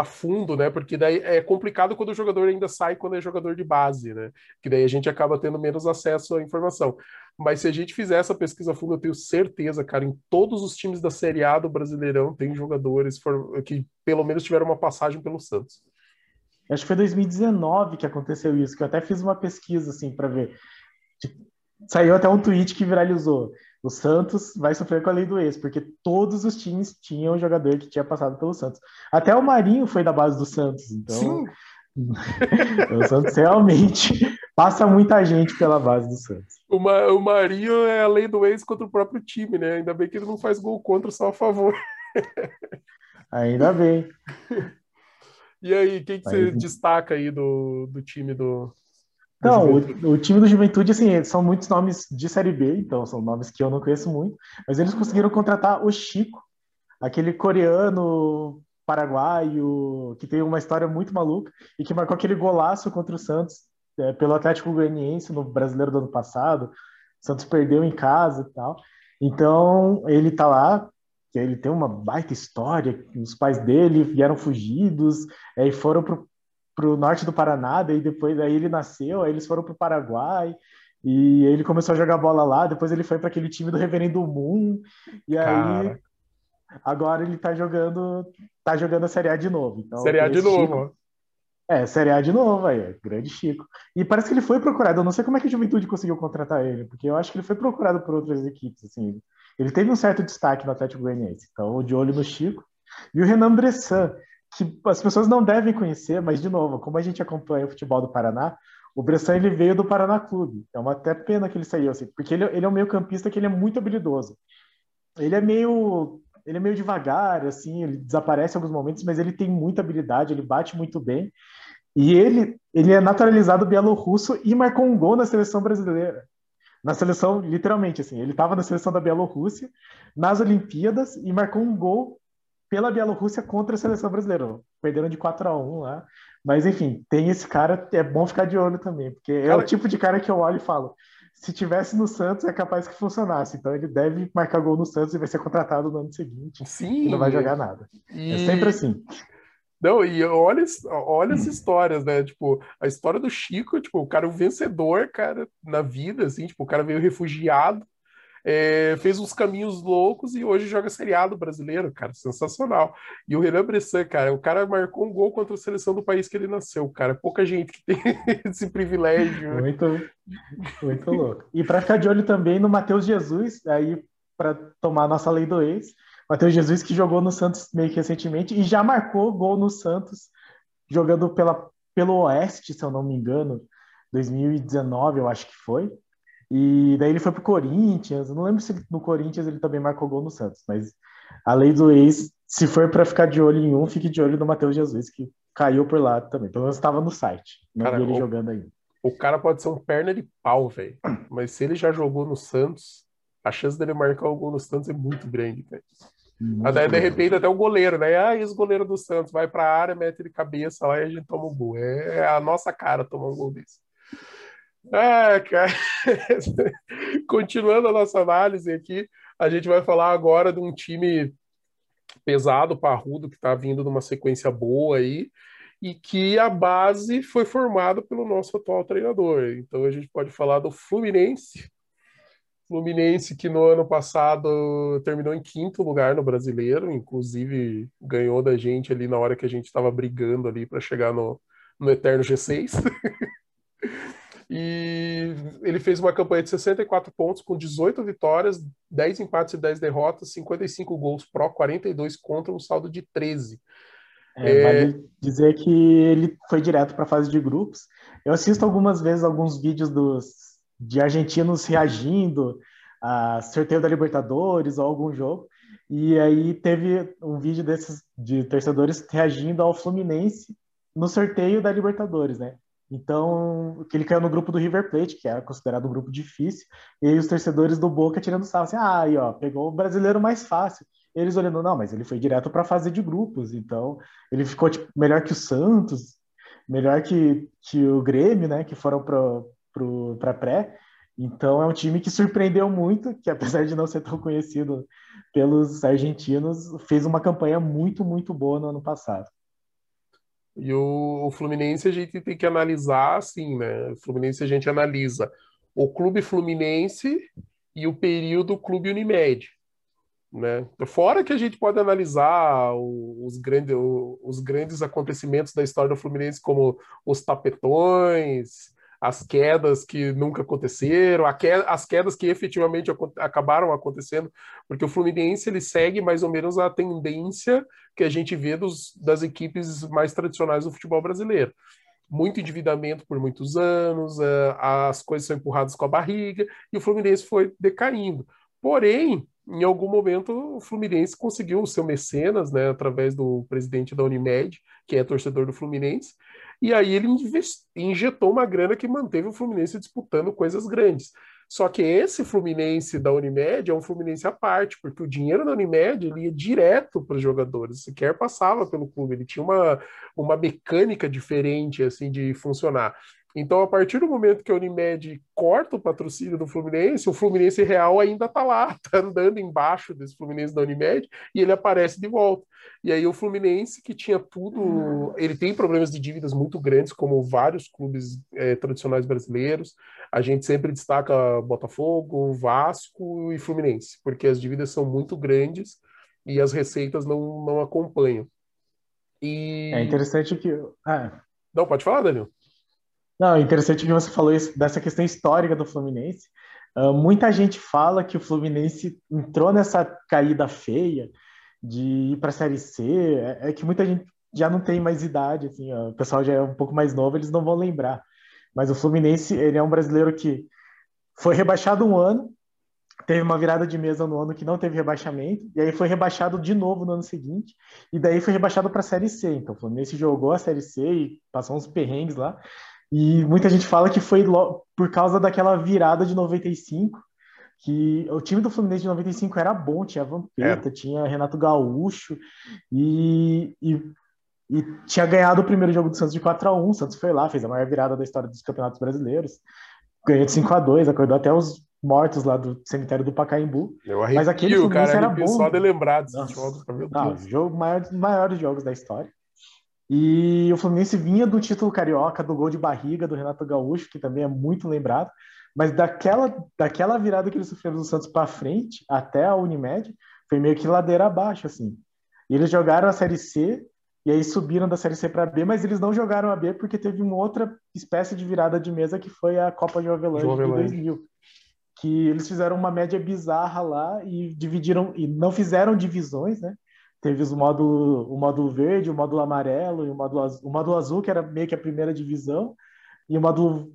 a fundo, né? Porque daí é complicado quando o jogador ainda sai quando é jogador de base, né? Que daí a gente acaba tendo menos acesso à informação. Mas se a gente fizer essa pesquisa a fundo, eu tenho certeza, cara, em todos os times da Série A do Brasileirão tem jogadores que pelo menos tiveram uma passagem pelo Santos. Acho que foi 2019 que aconteceu isso, que eu até fiz uma pesquisa assim para ver. Tipo, saiu até um tweet que viralizou o Santos vai sofrer com a lei do ex, porque todos os times tinham um jogador que tinha passado pelo Santos. Até o Marinho foi da base do Santos, então Sim. o Santos realmente passa muita gente pela base do Santos. O, Ma o Marinho é a lei do ex contra o próprio time, né? Ainda bem que ele não faz gol contra, só a favor. Ainda bem. E aí, quem que você destaca aí do, do time do, não, o, o, time do Juventude, assim, são muitos nomes de Série B, então são nomes que eu não conheço muito, mas eles conseguiram contratar o Chico, aquele coreano paraguaio que tem uma história muito maluca e que marcou aquele golaço contra o Santos é, pelo Atlético Goianiense no Brasileiro do ano passado. O Santos perdeu em casa e tal. Então, ele tá lá, ele tem uma baita história, os pais dele vieram fugidos é, e foram pro para o norte do Paraná, daí depois aí ele nasceu, aí eles foram para o Paraguai, e ele começou a jogar bola lá, depois ele foi para aquele time do Reverendo Moon, e aí Cara. agora ele tá jogando, tá jogando a Série A de novo. Então, Série A de novo. Chico, é, Série A de novo aí, grande Chico. E parece que ele foi procurado, eu não sei como é que a Juventude conseguiu contratar ele, porque eu acho que ele foi procurado por outras equipes, assim. Ele teve um certo destaque no Atlético Goianiense, então de olho no Chico. E o Renan Bressan, que as pessoas não devem conhecer, mas de novo, como a gente acompanha o futebol do Paraná, o Bressan ele veio do Paraná Clube. É uma até pena que ele saiu assim, porque ele, ele é um meio campista que ele é muito habilidoso. Ele é meio ele é meio devagar, assim, ele desaparece em alguns momentos, mas ele tem muita habilidade, ele bate muito bem. E ele, ele é naturalizado bielorrusso e marcou um gol na seleção brasileira. Na seleção, literalmente, assim, ele estava na seleção da Bielorrússia, nas Olimpíadas, e marcou um gol pela Bielorrússia contra a seleção brasileira. Perderam de 4 a 1 lá. Mas, enfim, tem esse cara, é bom ficar de olho também, porque cara... é o tipo de cara que eu olho e falo: se tivesse no Santos, é capaz que funcionasse. Então, ele deve marcar gol no Santos e vai ser contratado no ano seguinte. Sim. E não vai jogar nada. E... É sempre assim. Não, e olha, olha as histórias, né? Tipo, a história do Chico, tipo, o cara é um vencedor, cara, na vida, assim, tipo, o cara veio refugiado, é, fez uns caminhos loucos e hoje joga seriado brasileiro, cara, sensacional. E o Renan Bressan, cara, o cara marcou um gol contra a seleção do país que ele nasceu, cara. Pouca gente que tem esse privilégio. Muito, muito louco. E para ficar de olho também no Matheus Jesus, aí para tomar nossa lei do ex, Matheus Jesus que jogou no Santos meio que recentemente e já marcou gol no Santos, jogando pela, pelo Oeste, se eu não me engano, 2019, eu acho que foi. E daí ele foi pro Corinthians. Eu não lembro se no Corinthians ele também marcou gol no Santos, mas a lei do ex, se for para ficar de olho em um, fique de olho no Matheus Jesus, que caiu por lá também. Pelo menos estava no site. Não cara, vi ele o, jogando ainda. O cara pode ser um perna de pau, velho. Mas se ele já jogou no Santos, a chance dele marcar o gol no Santos é muito grande, velho. Até, de repente, até o goleiro, né? Ah, esse goleiro do Santos vai para a área, mete de cabeça lá e a gente toma um gol. É a nossa cara tomar um gol desse. Ah, cara. Continuando a nossa análise aqui, a gente vai falar agora de um time pesado, parrudo, que está vindo numa sequência boa aí, e que a base foi formada pelo nosso atual treinador. Então a gente pode falar do Fluminense. Fluminense que no ano passado terminou em quinto lugar no brasileiro, inclusive ganhou da gente ali na hora que a gente estava brigando ali para chegar no, no eterno G6. E ele fez uma campanha de 64 pontos, com 18 vitórias, 10 empates e 10 derrotas, 55 gols pró, 42 contra, um saldo de 13. É, é... Vale dizer que ele foi direto para a fase de grupos. Eu assisto algumas vezes alguns vídeos dos, de argentinos reagindo a sorteio da Libertadores ou algum jogo. E aí teve um vídeo desses de torcedores reagindo ao Fluminense no sorteio da Libertadores, né? Então, ele caiu no grupo do River Plate, que era considerado um grupo difícil, e aí os torcedores do Boca tirando sarro, assim, ah, aí, ó, pegou o brasileiro mais fácil. Eles olhando, não, mas ele foi direto para a fase de grupos, então ele ficou tipo, melhor que o Santos, melhor que, que o Grêmio, né, que foram para pré. Então é um time que surpreendeu muito, que apesar de não ser tão conhecido pelos argentinos, fez uma campanha muito, muito boa no ano passado. E o, o, Fluminense a gente tem que analisar assim, né? O Fluminense a gente analisa o clube Fluminense e o período clube Unimed. Né? Fora que a gente pode analisar os, grandes, os grandes acontecimentos da história do Fluminense, como os tapetões, as quedas que nunca aconteceram, as quedas que efetivamente acabaram acontecendo, porque o Fluminense ele segue mais ou menos a tendência que a gente vê dos, das equipes mais tradicionais do futebol brasileiro. Muito endividamento por muitos anos, eh, as coisas são empurradas com a barriga, e o Fluminense foi decaindo. Porém, em algum momento, o Fluminense conseguiu o seu mecenas, né, através do presidente da Unimed, que é torcedor do Fluminense, e aí ele injetou uma grana que manteve o Fluminense disputando coisas grandes. Só que esse Fluminense da Unimed é um Fluminense à parte, porque o dinheiro da Unimed ele ia direto para os jogadores, sequer passava pelo clube, ele tinha uma, uma mecânica diferente assim de funcionar. Então, a partir do momento que a Unimed corta o patrocínio do Fluminense, o Fluminense real ainda está lá, está andando embaixo desse Fluminense da Unimed e ele aparece de volta. E aí o Fluminense, que tinha tudo, ele tem problemas de dívidas muito grandes, como vários clubes é, tradicionais brasileiros. A gente sempre destaca Botafogo, Vasco e Fluminense, porque as dívidas são muito grandes e as receitas não, não acompanham. E... É interessante que. Ah. Não, pode falar, Daniel. Não, é interessante que você falou isso, dessa questão histórica do Fluminense. Uh, muita gente fala que o Fluminense entrou nessa caída feia de ir para a Série C. É, é, que muita gente já não tem mais idade, assim, ó, o pessoal já é um pouco mais novo, eles não vão lembrar. Mas o Fluminense, ele é um brasileiro que foi rebaixado um ano, teve uma virada de mesa no ano que não teve rebaixamento, e aí foi rebaixado de novo no ano seguinte, e daí foi rebaixado para a Série C. Então o Fluminense jogou a Série C e passou uns perrengues lá, e muita gente fala que foi por causa daquela virada de 95, que o time do Fluminense de 95 era bom, tinha Vampeta, é. tinha Renato Gaúcho e, e, e, tinha ganhado o primeiro jogo do Santos de 4 a 1 O Santos foi lá, fez a maior virada da história dos campeonatos brasileiros, ganhou de 5 a 2 acordou até os mortos lá do cemitério do Pacaembu. Eu arrepio, Mas aquele Fluminense cara, era bom. Só de lembrar desse jogo, Não, jogo maior dos maiores jogos da história. E o Fluminense vinha do título carioca, do gol de barriga do Renato Gaúcho, que também é muito lembrado. Mas daquela, daquela virada que eles sofreram do Santos para frente, até a Unimed, foi meio que ladeira abaixo, assim. E eles jogaram a Série C, e aí subiram da Série C para B, mas eles não jogaram a B porque teve uma outra espécie de virada de mesa que foi a Copa de Avelange de 2000. Que eles fizeram uma média bizarra lá e dividiram, e não fizeram divisões, né? Teve os módulo, o módulo verde, o módulo amarelo e o módulo azul. O módulo azul, que era meio que a primeira divisão, e o módulo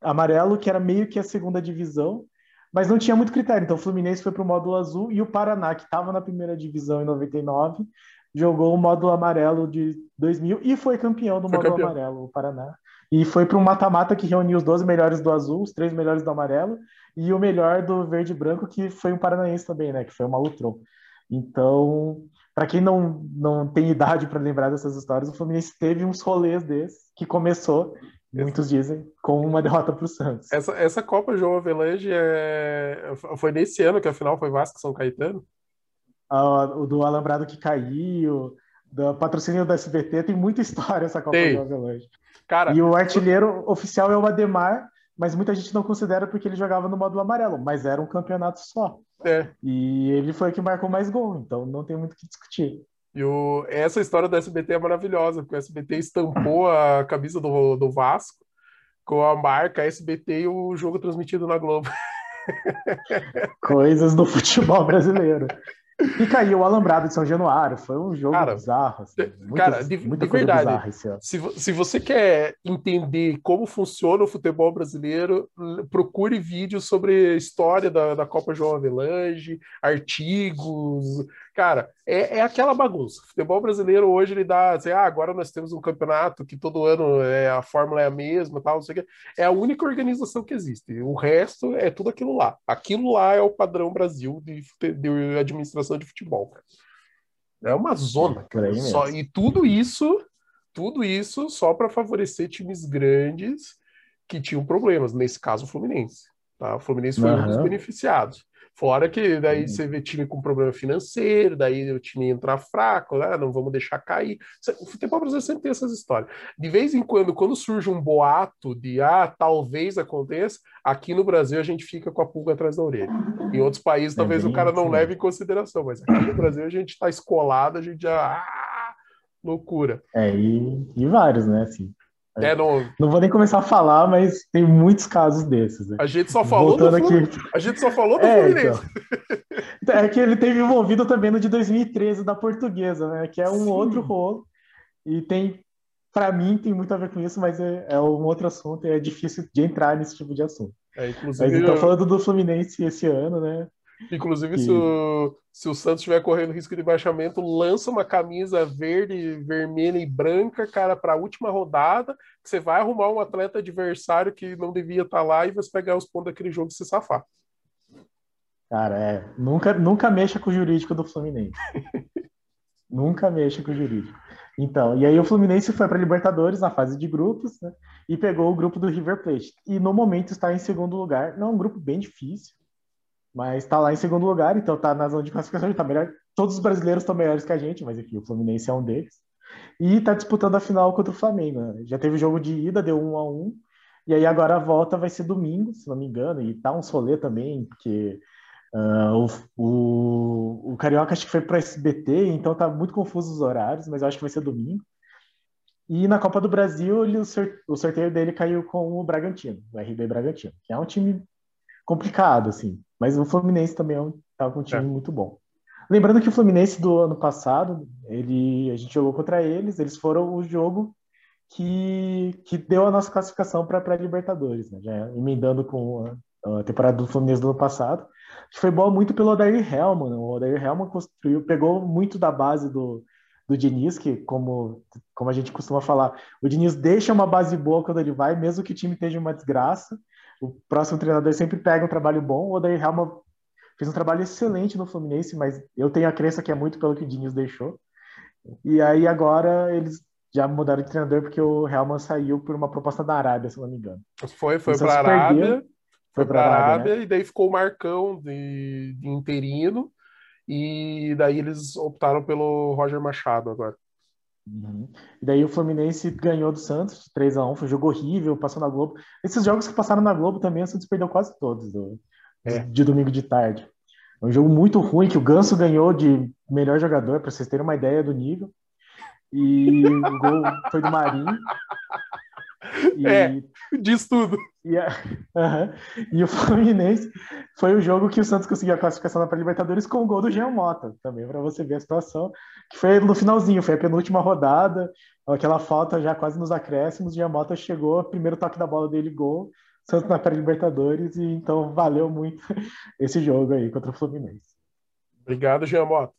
amarelo, que era meio que a segunda divisão, mas não tinha muito critério. Então o Fluminense foi para o módulo azul e o Paraná, que estava na primeira divisão em 99, jogou o módulo amarelo de 2000 e foi campeão do foi módulo campeão. amarelo, o Paraná. E foi para um mata-mata que reuniu os 12 melhores do azul, os três melhores do amarelo e o melhor do verde e branco, que foi um paranaense também, né? Que foi o Malutron. Então, para quem não, não tem idade para lembrar dessas histórias, o Fluminense teve uns rolês desses que começou muitos dizem, com uma derrota para o Santos. Essa, essa Copa João Avelange é... foi nesse ano que a final foi Vasco São Caetano? Ah, o do Alambrado que caiu, do patrocínio da SBT, tem muita história essa Copa tem. João Avelange. Cara, e o artilheiro oficial é o Ademar, mas muita gente não considera porque ele jogava no módulo amarelo, mas era um campeonato só. É. E ele foi o que marcou mais gol, então não tem muito o que discutir. E o, essa história do SBT é maravilhosa, porque o SBT estampou a camisa do, do Vasco com a marca SBT e o jogo transmitido na Globo. Coisas do futebol brasileiro. E caiu o Alambrado de São Januário. Foi um jogo cara, bizarro. Assim. Muitas, cara, de, muita de verdade. Se, se você quer entender como funciona o futebol brasileiro, procure vídeos sobre a história da, da Copa João Avelange, artigos. Cara, é, é aquela bagunça. O futebol brasileiro hoje ele dá, assim, ah, agora nós temos um campeonato que todo ano é, a fórmula é a mesma, tal, não sei o que. É a única organização que existe. O resto é tudo aquilo lá. Aquilo lá é o padrão Brasil de, de administração de futebol. Cara. É uma zona, cara. Só, e tudo isso, tudo isso só para favorecer times grandes que tinham problemas. Nesse caso, o Fluminense. Tá? O Fluminense foi uhum. um dos beneficiados. Fora que daí uhum. você vê time com problema financeiro, daí o time entra fraco, né? não vamos deixar cair. O futebol brasileiro sempre tem essas histórias. De vez em quando, quando surge um boato de ah, talvez aconteça, aqui no Brasil a gente fica com a pulga atrás da orelha. Em outros países, é talvez o cara não leve em consideração, mas aqui no Brasil a gente está escolado, a gente já. Ah, loucura. É, e, e vários, né? Assim, é, não... não vou nem começar a falar, mas tem muitos casos desses. Né? A gente só falou Voltando do aqui... A gente só falou do é, Fluminense. Então. É que ele teve envolvido também no de 2013 da Portuguesa, né? Que é um Sim. outro rolo. E tem, para mim, tem muito a ver com isso, mas é, é, um outro assunto e é difícil de entrar nesse tipo de assunto. É, inclusive, mas então, falando do Fluminense esse ano, né? Inclusive, se, o, se o Santos estiver correndo risco de baixamento, lança uma camisa verde, vermelha e branca, cara, para a última rodada, que você vai arrumar um atleta adversário que não devia estar tá lá e vai pegar os pontos daquele jogo e se safar. Cara, é. Nunca, nunca mexa com o jurídico do Fluminense. nunca mexa com o jurídico. Então, e aí o Fluminense foi para Libertadores na fase de grupos, né? E pegou o grupo do River Plate. E no momento está em segundo lugar. Não é um grupo bem difícil mas está lá em segundo lugar, então está na zona de classificação, está melhor. Todos os brasileiros estão melhores que a gente, mas enfim, o Fluminense é um deles. E está disputando a final contra o Flamengo. Né? Já teve jogo de ida, deu um a um. E aí agora a volta vai ser domingo, se não me engano, e tá um solê também, porque uh, o, o, o, Carioca acho que foi para SBT, então tá muito confuso os horários, mas eu acho que vai ser domingo. E na Copa do Brasil, ele, o sorteio dele caiu com o Bragantino, o RB Bragantino, que é um time complicado, assim. Mas o Fluminense também estava é com um time é. muito bom. Lembrando que o Fluminense do ano passado, ele, a gente jogou contra eles, eles foram o jogo que, que deu a nossa classificação para a Libertadores, né? já emendando com a, a, temporada do Fluminense do ano passado, que foi boa muito pelo Odair Helman. Né? O Odair Helman construiu, pegou muito da base do, do Diniz, que como, como a gente costuma falar, o Diniz deixa uma base boa quando ele vai, mesmo que o time esteja uma desgraça, o próximo treinador sempre pega um trabalho bom. O Odair Helma fez um trabalho excelente no Fluminense, mas eu tenho a crença que é muito pelo que o Diniz deixou. E aí agora eles já mudaram de treinador porque o Helman saiu por uma proposta da Arábia, se não me engano. Foi, foi para a Arábia. Foi para a Arábia, Arábia né? e daí ficou o Marcão de, de interino. E daí eles optaram pelo Roger Machado agora. Uhum. E daí o Fluminense ganhou do Santos 3 a 1 foi um jogo horrível, passou na Globo. Esses jogos que passaram na Globo também, o Santos perdeu quase todos do, é. de, de domingo de tarde. É um jogo muito ruim que o Ganso ganhou de melhor jogador, para vocês terem uma ideia do nível. E o gol foi do Marinho. E, é, diz tudo. E, a, e, o Fluminense foi o jogo que o Santos conseguiu a classificação na Libertadores com o gol do Jean Mota, também para você ver a situação, que foi no finalzinho, foi a penúltima rodada, aquela falta já quase nos acréscimos, Jean Mota chegou, primeiro toque da bola dele, gol, Santos na pré-libertadores, e então valeu muito esse jogo aí contra o Fluminense. Obrigado, Jean Mota.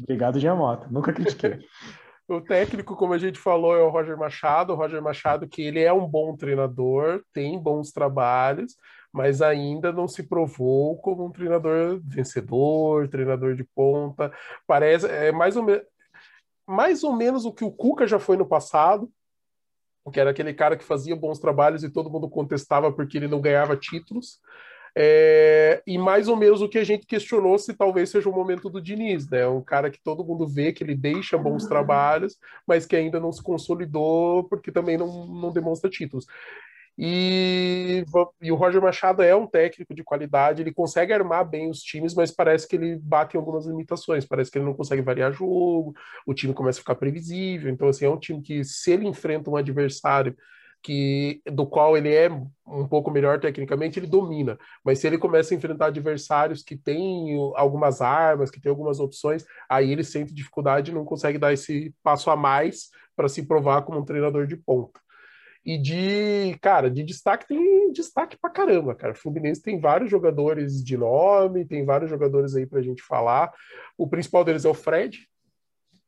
Obrigado, Jean Mota. Nunca critiquei. O técnico, como a gente falou, é o Roger Machado. O Roger Machado, que ele é um bom treinador, tem bons trabalhos, mas ainda não se provou como um treinador vencedor, treinador de ponta. Parece é mais ou, me... mais ou menos o que o Cuca já foi no passado, que era aquele cara que fazia bons trabalhos e todo mundo contestava porque ele não ganhava títulos. É, e mais ou menos o que a gente questionou se talvez seja o momento do Diniz, né? Um cara que todo mundo vê que ele deixa bons trabalhos, mas que ainda não se consolidou porque também não, não demonstra títulos. E, e, o Roger Machado é um técnico de qualidade, ele consegue armar bem os times, mas parece que ele bate em algumas limitações, parece que ele não consegue variar jogo, o time começa a ficar previsível. Então, assim, é um time que, se ele enfrenta um adversário que do qual ele é um pouco melhor tecnicamente, ele domina. Mas se ele começa a enfrentar adversários que têm algumas armas, que têm algumas opções, aí ele sente dificuldade e não consegue dar esse passo a mais para se provar como um treinador de ponta. E de, cara, de destaque tem destaque pra caramba, cara. O Fluminense tem vários jogadores de nome, tem vários jogadores aí pra gente falar. O principal deles é o Fred,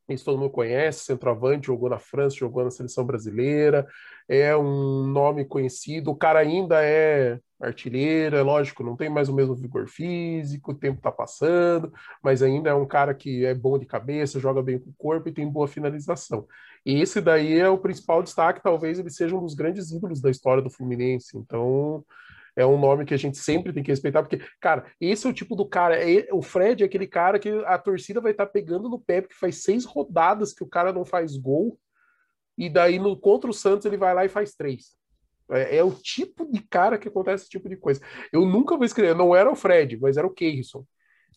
isso todo mundo conhece, centroavante, jogou na França, jogou na seleção brasileira, é um nome conhecido, o cara ainda é artilheiro, é lógico, não tem mais o mesmo vigor físico, o tempo tá passando, mas ainda é um cara que é bom de cabeça, joga bem com o corpo e tem boa finalização. E esse daí é o principal destaque, talvez ele seja um dos grandes ídolos da história do Fluminense, então é um nome que a gente sempre tem que respeitar, porque, cara, esse é o tipo do cara. É, o Fred é aquele cara que a torcida vai estar tá pegando no pé, porque faz seis rodadas que o cara não faz gol, e daí no contra o Santos ele vai lá e faz três. É, é o tipo de cara que acontece esse tipo de coisa. Eu nunca vou escrever, não era o Fred, mas era o Keirson.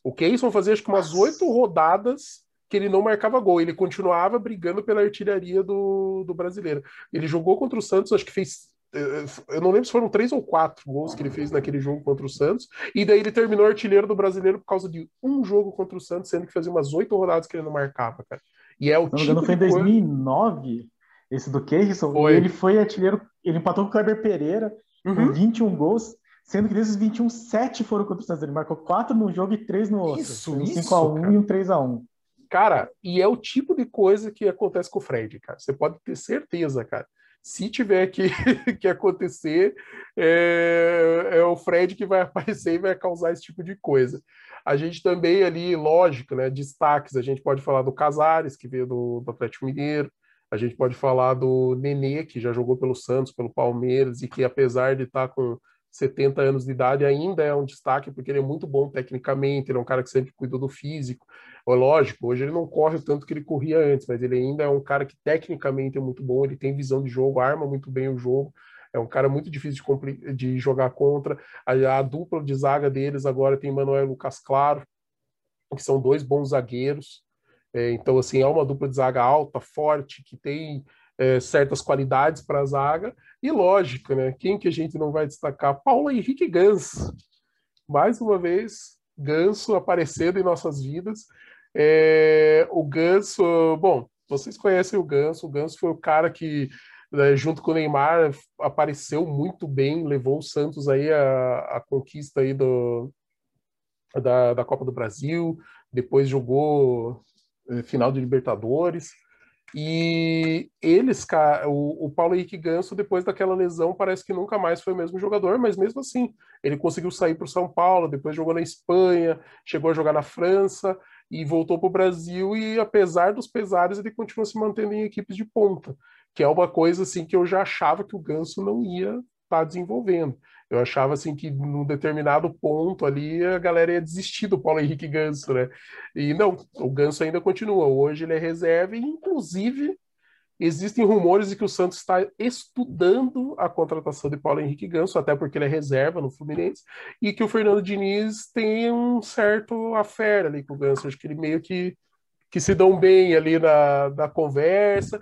O Keirson fazia acho que umas oito rodadas que ele não marcava gol, ele continuava brigando pela artilharia do, do brasileiro. Ele jogou contra o Santos, acho que fez eu não lembro se foram três ou quatro gols que ele fez naquele jogo contra o Santos, e daí ele terminou artilheiro do brasileiro por causa de um jogo contra o Santos, sendo que fazia umas oito rodadas que ele não marcava, cara. E é o não, não foi em 2009, esse do Keirson, foi. ele foi artilheiro, ele empatou com o Kleber Pereira uhum. com 21 gols, sendo que desses 21, 7 foram contra o Santos. Ele marcou 4 num jogo e 3 no outro. Isso, um isso, 5x1 cara. e um 3x1. Cara, e é o tipo de coisa que acontece com o Fred, cara. Você pode ter certeza, cara se tiver que, que acontecer, é, é, o Fred que vai aparecer e vai causar esse tipo de coisa. A gente também ali, lógico, né, destaques, a gente pode falar do Casares, que veio do, do Atlético Mineiro, a gente pode falar do Nenê, que já jogou pelo Santos, pelo Palmeiras, e que apesar de estar com 70 anos de idade, ainda é um destaque, porque ele é muito bom tecnicamente, ele é um cara que sempre cuidou do físico. É lógico, hoje ele não corre tanto que ele corria antes, mas ele ainda é um cara que tecnicamente é muito bom, ele tem visão de jogo, arma muito bem o jogo, é um cara muito difícil de, de jogar contra. A, a, dupla de zaga deles agora tem Manuel Lucas Claro, que são dois bons zagueiros. É, então, assim, é uma dupla de zaga alta, forte, que tem é, certas qualidades para a zaga. E lógico, né? Quem que a gente não vai destacar? Paulo Henrique Ganso. Mais uma vez, Ganso aparecendo em nossas vidas. É, o Ganso, bom, vocês conhecem o Ganso. O Ganso foi o cara que, né, junto com o Neymar, apareceu muito bem, levou o Santos aí a, a conquista aí do, da, da Copa do Brasil. Depois jogou é, final de Libertadores. E eles, o, o Paulo Henrique Ganso, depois daquela lesão, parece que nunca mais foi o mesmo jogador, mas mesmo assim, ele conseguiu sair para o São Paulo, depois jogou na Espanha, chegou a jogar na França e voltou para o Brasil. E apesar dos pesares, ele continua se mantendo em equipes de ponta, que é uma coisa assim que eu já achava que o Ganso não ia estar tá desenvolvendo. Eu achava assim que num determinado ponto ali a galera ia desistir do Paulo Henrique Ganso, né? E não, o Ganso ainda continua. Hoje ele é reserva e, inclusive, existem rumores de que o Santos está estudando a contratação de Paulo Henrique Ganso, até porque ele é reserva no Fluminense, e que o Fernando Diniz tem um certo affair ali com o Ganso. Acho que ele meio que, que se dão bem ali na, na conversa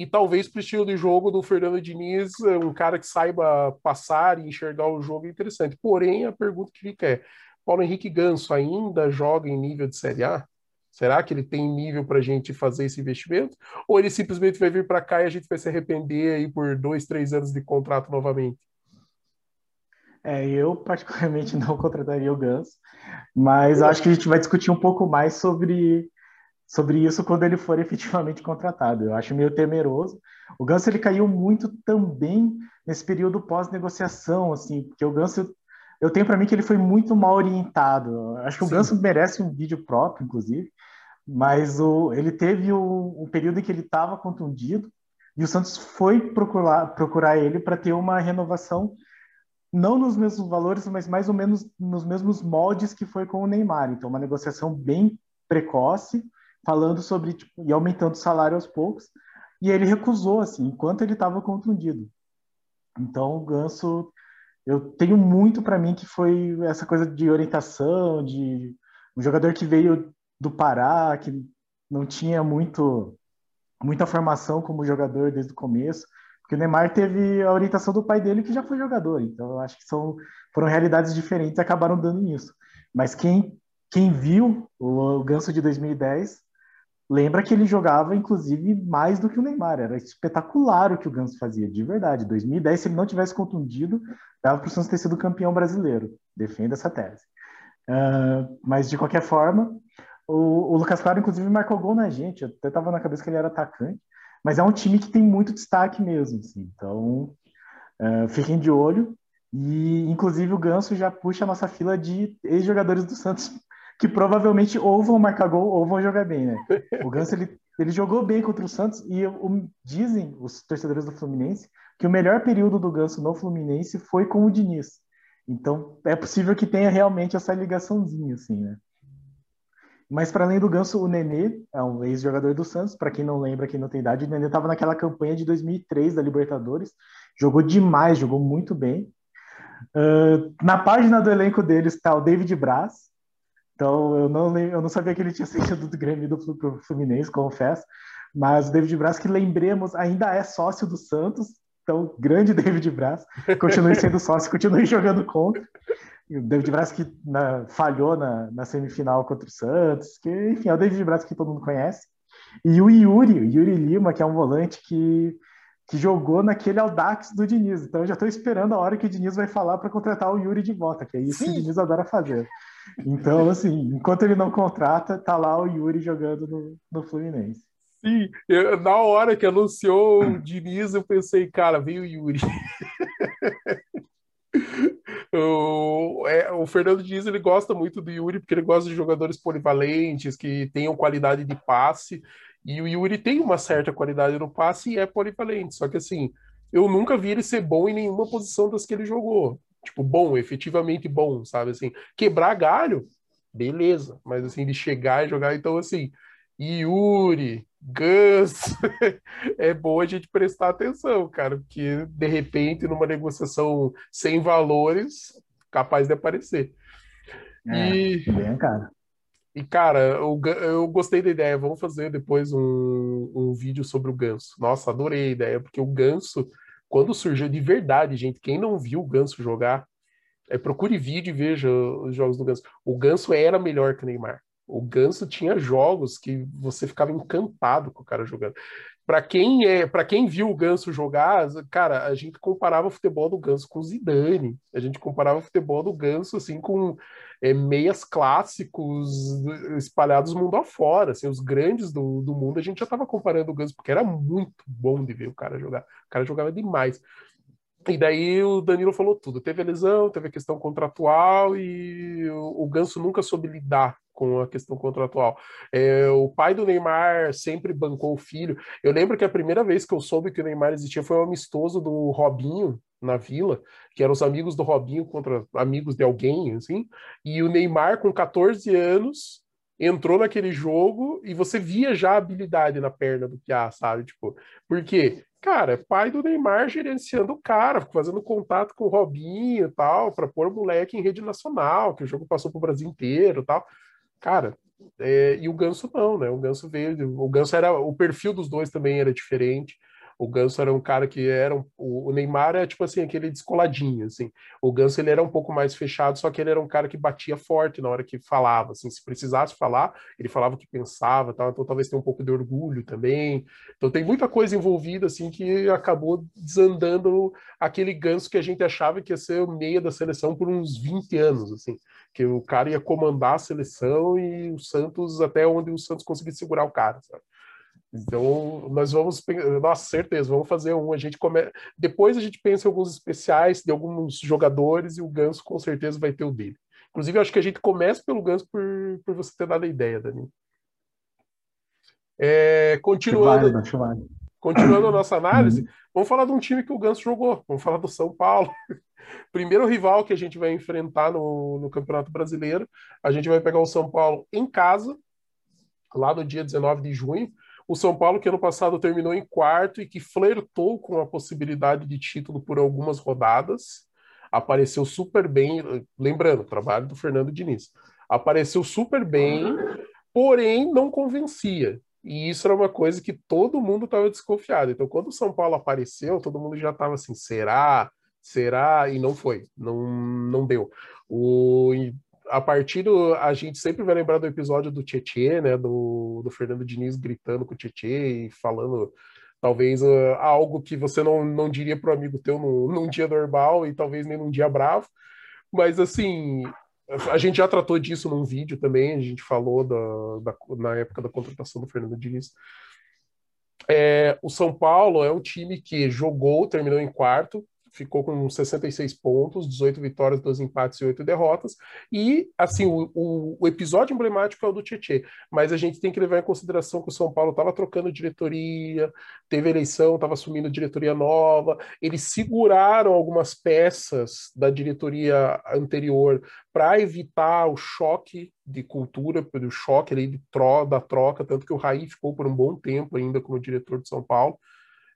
e talvez para o estilo de jogo do Fernando Diniz, é um cara que saiba passar e enxergar o jogo é interessante. Porém, a pergunta que fica é: Paulo Henrique Ganso ainda joga em nível de Série A? Será que ele tem nível para a gente fazer esse investimento? Ou ele simplesmente vai vir para cá e a gente vai se arrepender aí por dois, três anos de contrato novamente? É, eu particularmente não contrataria o Ganso, mas acho que a gente vai discutir um pouco mais sobre sobre isso quando ele for efetivamente contratado. Eu acho meio temeroso. O Ganso ele caiu muito também nesse período pós-negociação, assim, porque o Ganso eu tenho para mim que ele foi muito mal orientado. Acho que Sim. o Ganso merece um vídeo próprio, inclusive, mas o, ele teve o, o período em que ele estava contundido e o Santos foi procurar, procurar ele para ter uma renovação não nos mesmos valores, mas mais ou menos nos mesmos moldes que foi com o Neymar. Então, uma negociação bem precoce, falando sobre tipo, e aumentando o salário aos poucos. E ele recusou, assim, enquanto ele estava contundido. Então, o Ganso, eu tenho muito para mim que foi essa coisa de orientação, de um jogador que veio do Pará, que não tinha muito muita formação como jogador desde o começo, porque o Neymar teve a orientação do pai dele que já foi jogador, então eu acho que são foram realidades diferentes e acabaram dando nisso. Mas quem quem viu o Ganso de 2010 Lembra que ele jogava, inclusive, mais do que o Neymar. Era espetacular o que o Ganso fazia, de verdade. 2010, se ele não tivesse contundido, dava para o Santos ter sido campeão brasileiro. Defenda essa tese. Uh, mas, de qualquer forma, o, o, Lucas Claro, inclusive, marcou gol na gente. Eu até estava na cabeça que ele era atacante. Mas é um time que tem muito destaque mesmo. Assim. Então, uh, fiquem de olho. E, inclusive, o Ganso já puxa a nossa fila de ex-jogadores do Santos que provavelmente ou vão marcar gol ou vão jogar bem, né? O Ganso, ele, ele jogou bem contra o Santos e dizem os torcedores do Fluminense que o melhor período do Ganso no Fluminense foi com o Diniz. Então, é possível que tenha realmente essa ligaçãozinha, assim, né? Mas para além do Ganso, o Nenê é um ex-jogador do Santos. Para quem não lembra, quem não tem idade, o Nenê estava naquela campanha de 2003 da Libertadores. Jogou demais, jogou muito bem. Uh, na página do elenco deles está o David Braz, então, eu não, eu não sabia que ele tinha saído do Grêmio do Fluminense, confesso. Mas o David Braz, que lembremos, ainda é sócio do Santos. Então, grande David Braz. Continue sendo sócio, continue jogando contra. E o David Braz que na, falhou na, na, semifinal contra o Santos. Que, enfim, é o David Braz que todo mundo conhece. E o Yuri, o Yuri Lima, que é um volante que, que jogou naquele Audax do Diniz. Então, eu já estou esperando a hora que o Diniz vai falar para contratar o Yuri de volta, que é isso Sim. que o Diniz adora fazer. Então, assim, enquanto ele não contrata, tá lá o Yuri jogando no, no Fluminense. Sim, eu, na hora que anunciou o Diniz, eu pensei, cara, veio o Yuri. o, é, o Fernando Diniz ele gosta muito do Yuri porque ele gosta de jogadores polivalentes que tenham qualidade de passe e o Yuri tem uma certa qualidade no passe e é polivalente. Só que assim, eu nunca vi ele ser bom em nenhuma posição das que ele jogou tipo, bom, efetivamente bom, sabe? Assim, quebrar galho, beleza, mas assim, de chegar e jogar, então assim, Yuri, Gus, é bom a gente prestar atenção, cara, porque de repente, numa negociação sem valores, capaz de aparecer. É, e, bem, cara. E, cara, eu, eu gostei da ideia. Vamos fazer depois um, um vídeo sobre o ganso. Nossa, adorei a ideia, porque o ganso quando surgiu de verdade, gente, quem não viu o Ganso jogar, é, procure vídeo e veja os jogos do Ganso. O Ganso era melhor que o Neymar. O Ganso tinha jogos que você ficava encantado com o cara jogando. Para quem é, para quem viu o Ganso jogar, cara, a gente comparava o futebol do Ganso com o Zidane. A gente comparava o futebol do Ganso assim com é, meias clássicos espalhados mundo afora. Assim, os grandes do, do mundo, a gente já estava comparando o Ganso, porque era muito bom de ver o cara jogar. O cara jogava demais. E daí o Danilo falou tudo. Teve a lesão, teve a questão contratual e o, o Ganso nunca soube lidar com a questão contratual. É, o pai do Neymar sempre bancou o filho. Eu lembro que a primeira vez que eu soube que o Neymar existia foi um amistoso do Robinho na Vila, que eram os amigos do Robinho contra amigos de alguém, assim. E o Neymar, com 14 anos, entrou naquele jogo e você via já a habilidade na perna do Piá, sabe? Tipo, por quê? Cara, pai do Neymar gerenciando o cara, fazendo contato com o Robinho e tal, para pôr o moleque em rede nacional, que o jogo passou pro Brasil inteiro tal. Cara, é, e o Ganso não, né? O Ganso veio, o Ganso era, o perfil dos dois também era diferente. O Ganso era um cara que era um, o Neymar é tipo assim aquele descoladinho assim. O Ganso ele era um pouco mais fechado, só que ele era um cara que batia forte na hora que falava, assim, se precisasse falar, ele falava o que pensava, tal, então talvez tenha um pouco de orgulho também. Então tem muita coisa envolvida assim que acabou desandando aquele Ganso que a gente achava que ia ser o meia da seleção por uns 20 anos, assim, que o cara ia comandar a seleção e o Santos até onde o Santos conseguisse segurar o cara, sabe? Então, nós vamos, nossa, certeza, vamos fazer um. A gente come... Depois a gente pensa em alguns especiais de alguns jogadores e o Ganso com certeza vai ter o dele. Inclusive, eu acho que a gente começa pelo Ganso por, por você ter dado a ideia, Dani. É, continuando, continuando a nossa análise, uhum. vamos falar de um time que o Ganso jogou. Vamos falar do São Paulo. Primeiro rival que a gente vai enfrentar no, no Campeonato Brasileiro. A gente vai pegar o São Paulo em casa, lá no dia 19 de junho. O São Paulo, que ano passado terminou em quarto e que flertou com a possibilidade de título por algumas rodadas, apareceu super bem. Lembrando, trabalho do Fernando Diniz. Apareceu super bem, porém não convencia. E isso era uma coisa que todo mundo estava desconfiado. Então, quando o São Paulo apareceu, todo mundo já estava assim: será? Será? E não foi, não, não deu. O, a partir do. A gente sempre vai lembrar do episódio do Tietê, né? Do, do Fernando Diniz gritando com o Tietê e falando talvez uh, algo que você não, não diria para o amigo teu num, num dia normal e talvez nem num dia bravo. Mas assim, a gente já tratou disso num vídeo também, a gente falou da, da na época da contratação do Fernando Diniz. É, o São Paulo é um time que jogou, terminou em quarto, ficou com 66 pontos, 18 vitórias, 12 empates e 8 derrotas. E, assim, o, o, o episódio emblemático é o do Tietê, mas a gente tem que levar em consideração que o São Paulo estava trocando diretoria, teve eleição, estava assumindo diretoria nova, eles seguraram algumas peças da diretoria anterior para evitar o choque de cultura, o choque ali de tro, da troca, tanto que o Raí ficou por um bom tempo ainda como diretor de São Paulo,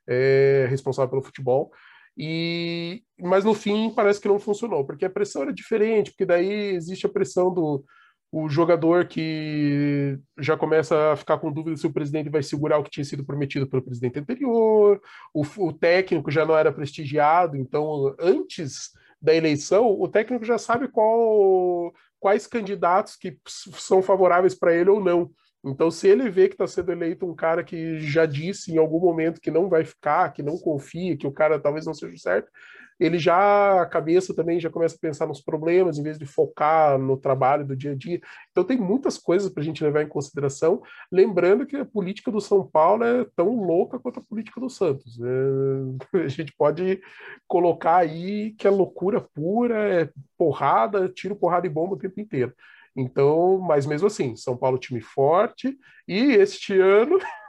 é, responsável pelo futebol. E, mas no fim parece que não funcionou, porque a pressão era diferente, porque daí existe a pressão do o jogador que já começa a ficar com dúvida se o presidente vai segurar o que tinha sido prometido pelo presidente anterior, o, o técnico já não era prestigiado, então antes da eleição, o técnico já sabe qual, quais candidatos que são favoráveis para ele ou não. Então, se ele vê que está sendo eleito um cara que já disse em algum momento que não vai ficar, que não confia, que o cara talvez não seja certo, ele já, a cabeça também já começa a pensar nos problemas, em vez de focar no trabalho do dia a dia. Então, tem muitas coisas para a gente levar em consideração, lembrando que a política do São Paulo é tão louca quanto a política do Santos. É, a gente pode colocar aí que é loucura pura, é porrada, tiro, porrada e bomba o tempo inteiro. Então, mas mesmo assim, São Paulo time forte e este ano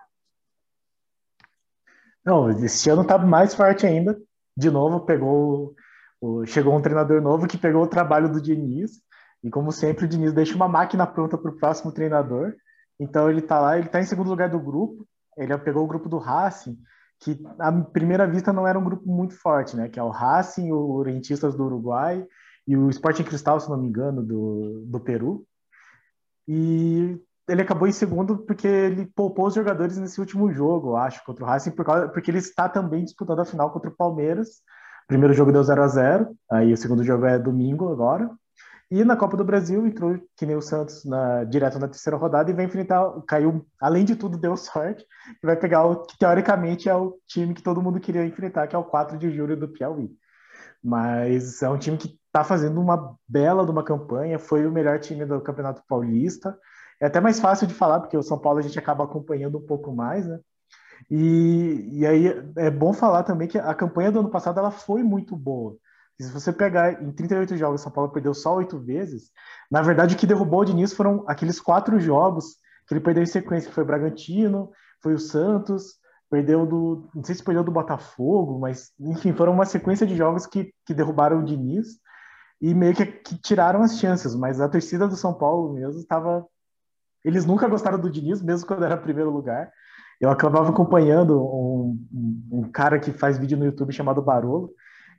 Não, este ano tá mais forte ainda. De novo, pegou chegou um treinador novo que pegou o trabalho do Diniz e como sempre o Diniz deixa uma máquina pronta para o próximo treinador. Então ele tá lá, ele tá em segundo lugar do grupo. Ele pegou o grupo do Racing, que à primeira vista não era um grupo muito forte, né? Que é o Racing, o Rentistas do Uruguai e o Sporting Cristal, se não me engano, do, do Peru. E ele acabou em segundo porque ele poupou os jogadores nesse último jogo, acho, contra o Racing, por causa, porque ele está também disputando a final contra o Palmeiras. Primeiro jogo deu 0 a 0 aí o segundo jogo é domingo agora. E na Copa do Brasil entrou que nem o Santos na, direto na terceira rodada e vai enfrentar, caiu, além de tudo, deu sorte, e vai pegar o que teoricamente é o time que todo mundo queria enfrentar, que é o 4 de julho do Piauí. Mas é um time que está fazendo uma bela de uma campanha, foi o melhor time do Campeonato Paulista. É até mais fácil de falar, porque o São Paulo a gente acaba acompanhando um pouco mais, né? E, e aí é bom falar também que a campanha do ano passado ela foi muito boa. Se você pegar em 38 jogos, São Paulo perdeu só oito vezes. Na verdade, o que derrubou o Diniz foram aqueles quatro jogos que ele perdeu em sequência, que foi o Bragantino, foi o Santos, perdeu do. Não sei se perdeu do Botafogo, mas enfim, foram uma sequência de jogos que, que derrubaram o Diniz e meio que, que tiraram as chances. Mas a torcida do São Paulo mesmo estava. Eles nunca gostaram do Diniz, mesmo quando era primeiro lugar. Eu acabava acompanhando um, um, um cara que faz vídeo no YouTube chamado Barolo,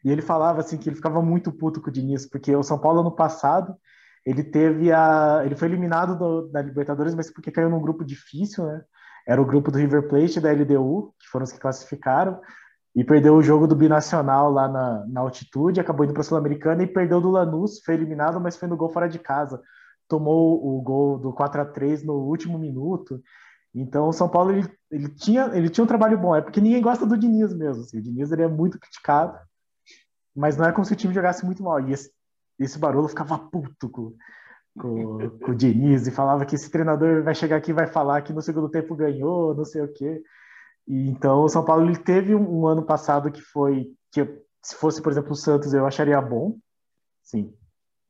e ele falava assim que ele ficava muito puto com o Diniz, porque o São Paulo ano passado ele teve a. Ele foi eliminado do, da Libertadores, mas porque caiu num grupo difícil, né? Era o grupo do River Plate da LDU, que foram os que classificaram, e perdeu o jogo do Binacional lá na, na altitude, acabou indo para a Sul-Americana e perdeu do Lanús, foi eliminado, mas foi no gol fora de casa. Tomou o gol do 4 a 3 no último minuto. Então, o São Paulo ele, ele, tinha, ele tinha um trabalho bom, é porque ninguém gosta do Diniz mesmo. Assim. O Diniz ele é muito criticado, mas não é como se o time jogasse muito mal. E esse, esse Barolo ficava puto com, com, com o Diniz e falava que esse treinador vai chegar aqui e vai falar que no segundo tempo ganhou, não sei o quê. E, então, o São Paulo ele teve um, um ano passado que foi que se fosse, por exemplo, o Santos, eu acharia bom. Sim.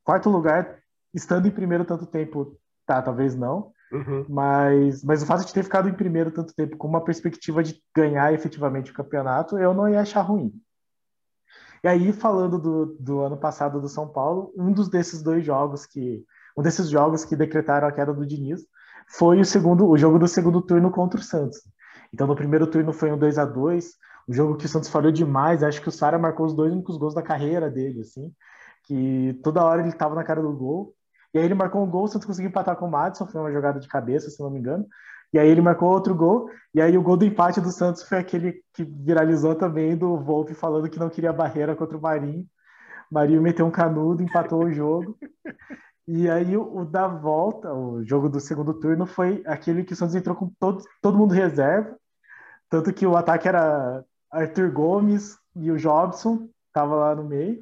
Quarto lugar, estando em primeiro tanto tempo, tá, talvez não. Uhum. Mas, mas o fato de ter ficado em primeiro tanto tempo com uma perspectiva de ganhar efetivamente o campeonato, eu não ia achar ruim. E aí, falando do, do ano passado do São Paulo, um dos desses dois jogos que. Um desses jogos que decretaram a queda do Diniz foi o segundo, o jogo do segundo turno contra o Santos. Então, no primeiro turno foi um 2 a 2 um jogo que o Santos falhou demais. Acho que o Sara marcou os dois únicos gols da carreira dele, assim, que toda hora ele estava na cara do gol. E aí ele marcou um gol, o Santos conseguiu empatar com o Madison, foi uma jogada de cabeça, se não me engano. E aí ele marcou outro gol, e aí o gol do empate do Santos foi aquele que viralizou também do Volpe falando que não queria barreira contra o Marinho. Marinho meteu um canudo, empatou o jogo. E aí o, o, da volta, o jogo do segundo turno, foi aquele que o Santos entrou com todo, todo mundo reserva. Tanto que o ataque era Arthur Gomes e o Jobson, tava lá no meio.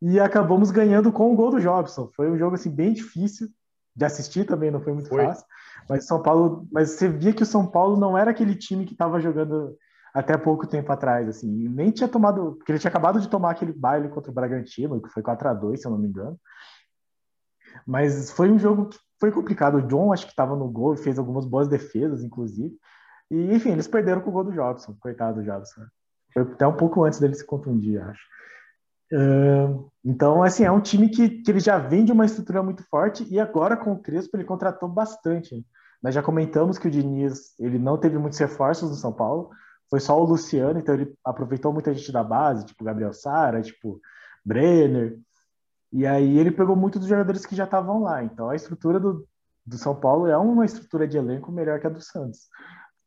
E acabamos ganhando com o gol do Jobson. Foi um jogo assim bem difícil de assistir também, não foi muito foi. fácil. Mas São Paulo, mas você via que o São Paulo não era aquele time que estava jogando até pouco tempo atrás, assim, nem tinha tomado, porque ele tinha acabado de tomar aquele baile contra o Bragantino, que foi 4 a 2 se eu não me engano. Mas foi um jogo que foi complicado. O John acho que estava no gol fez algumas boas defesas, inclusive. E, enfim, eles perderam com o gol do Jobson, coitado do Jobson. Foi até um pouco antes dele se contundir, acho. Então, assim, é um time que, que ele já vem de uma estrutura muito forte e agora com o Crespo ele contratou bastante. Nós já comentamos que o Diniz ele não teve muitos reforços no São Paulo, foi só o Luciano, então ele aproveitou muita gente da base, tipo Gabriel Sara, tipo Brenner, e aí ele pegou muitos dos jogadores que já estavam lá. Então a estrutura do, do São Paulo é uma estrutura de elenco melhor que a do Santos.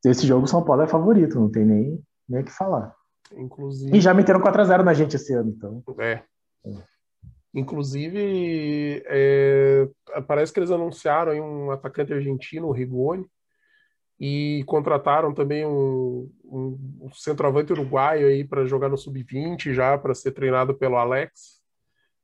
Esse jogo o São Paulo é favorito, não tem nem nem o que falar. Inclusive... E já meteram 4x0 na gente esse ano, então. É. é. Inclusive, é, parece que eles anunciaram um atacante argentino, o Rigoni, e contrataram também um, um, um centroavante uruguaio aí para jogar no sub-20 já, para ser treinado pelo Alex.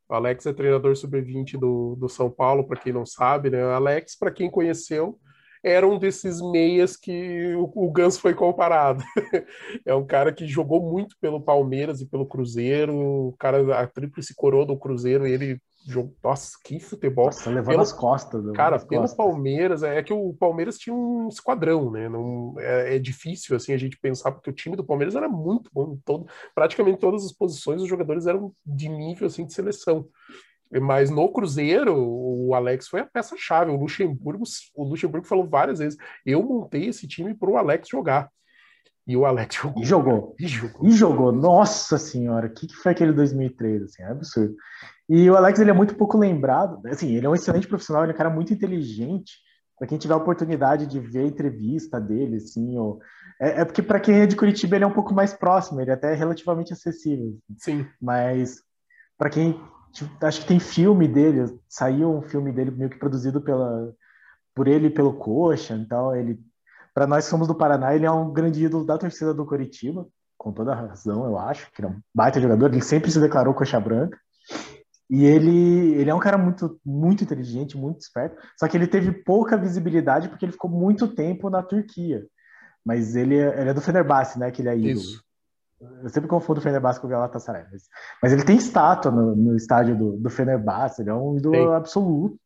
O Alex é treinador sub-20 do, do São Paulo, para quem não sabe, né? O Alex, para quem conheceu, era um desses meias que o, o Gans foi comparado. é um cara que jogou muito pelo Palmeiras e pelo Cruzeiro, o cara, a tríplice coroa do Cruzeiro, ele jogou, nossa, que futebol. Nossa, levando pelo, as costas. Cara, pelo costas. Palmeiras, é que o Palmeiras tinha um esquadrão, né? Não, é, é, difícil, assim, a gente pensar, porque o time do Palmeiras era muito bom, todo, praticamente todas as posições os jogadores eram de nível, assim, de seleção. Mas no Cruzeiro, o Alex foi a peça-chave. O Luxemburgo, o Luxemburgo falou várias vezes: eu montei esse time para o Alex jogar. E o Alex jogou. E jogou. E jogou. E jogou. Nossa senhora, o que, que foi aquele 2003? Assim, é absurdo. E o Alex ele é muito pouco lembrado. Assim, ele é um excelente profissional, ele é um cara muito inteligente. Para quem tiver a oportunidade de ver a entrevista dele, assim, ou... é, é porque para quem é de Curitiba ele é um pouco mais próximo, ele é até relativamente acessível. Sim. Mas para quem Tipo, acho que tem filme dele, saiu um filme dele meio que produzido pela, por ele e pelo Coxa, então ele, para nós que somos do Paraná, ele é um grande ídolo da torcida do Coritiba, com toda a razão, eu acho, que é um baita jogador, ele sempre se declarou coxa branca, e ele, ele é um cara muito, muito inteligente, muito esperto, só que ele teve pouca visibilidade porque ele ficou muito tempo na Turquia, mas ele, é, ele é do Fenerbahçe, né, que ele é ídolo. Isso. Eu sempre confundo o Fenerbahçe com o Galatasaray. Mas, mas ele tem estátua no, no estádio do, do Fenerbahçe, ele é um ídolo absoluto.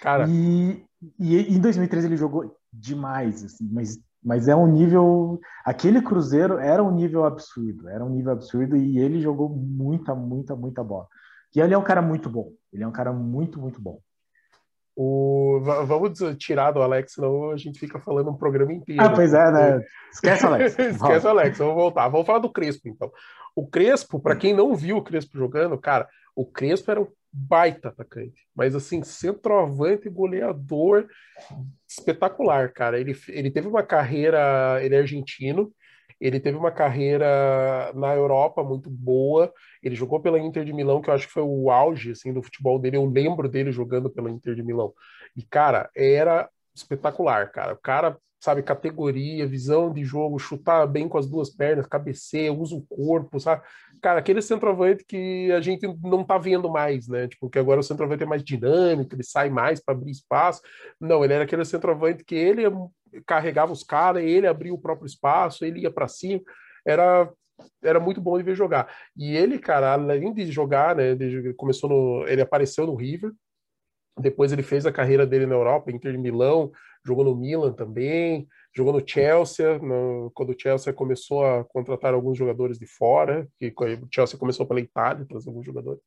Cara. E, e em 2013 ele jogou demais, assim, mas, mas é um nível. Aquele Cruzeiro era um nível absurdo, era um nível absurdo e ele jogou muita, muita, muita bola. E ele é um cara muito bom, ele é um cara muito, muito bom. O, vamos tirar do Alex, senão a gente fica falando um programa inteiro. Ah, pois é, né? Esquece o Alex. Esquece o Alex, vamos voltar. Vamos falar do Crespo, então. O Crespo, para quem não viu o Crespo jogando, cara, o Crespo era um baita atacante, mas assim, centroavante, goleador espetacular, cara. Ele, ele teve uma carreira, ele é argentino, ele teve uma carreira na Europa muito boa. Ele jogou pela Inter de Milão, que eu acho que foi o auge assim do futebol dele. Eu lembro dele jogando pela Inter de Milão. E cara, era espetacular, cara. O cara sabe, categoria, visão de jogo, chutar bem com as duas pernas, cabeceia, usa o corpo, sabe? Cara, aquele centroavante que a gente não tá vendo mais, né? Tipo, que agora o centroavante é mais dinâmico, ele sai mais para abrir espaço. Não, ele era aquele centroavante que ele carregava os caras, ele abria o próprio espaço, ele ia para cima. Era era muito bom de ver jogar. E ele, cara, além de jogar, né, ele começou no, ele apareceu no River, depois ele fez a carreira dele na Europa, Inter de Milão, jogou no Milan também, jogou no Chelsea, no, quando o Chelsea começou a contratar alguns jogadores de fora, que o Chelsea começou pela Itália, trazer alguns jogadores.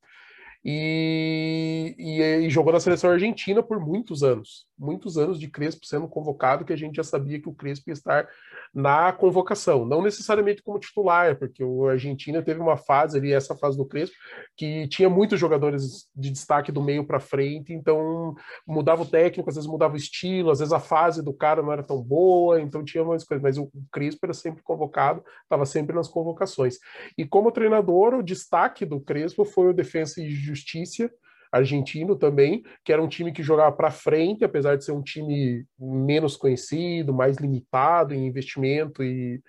E, e, e, jogou na seleção argentina por muitos anos, muitos anos de Crespo sendo convocado, que a gente já sabia que o Crespo ia estar na convocação, não necessariamente como titular, porque o Argentina teve uma fase ali, essa fase do Crespo, que tinha muitos jogadores de destaque do meio para frente, então mudava o técnico, às vezes mudava o estilo, às vezes a fase do cara não era tão boa, então tinha mais coisas, mas o Crespo era sempre convocado, estava sempre nas convocações. E como treinador, o destaque do Crespo foi o Defensa e Justiça, argentino também, que era um time que jogava para frente, apesar de ser um time menos conhecido, mais limitado em investimento e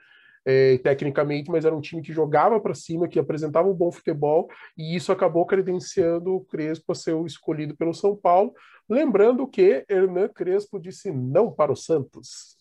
é, tecnicamente, mas era um time que jogava para cima, que apresentava um bom futebol, e isso acabou credenciando o Crespo a ser o escolhido pelo São Paulo. Lembrando que Hernan Crespo disse não para o Santos.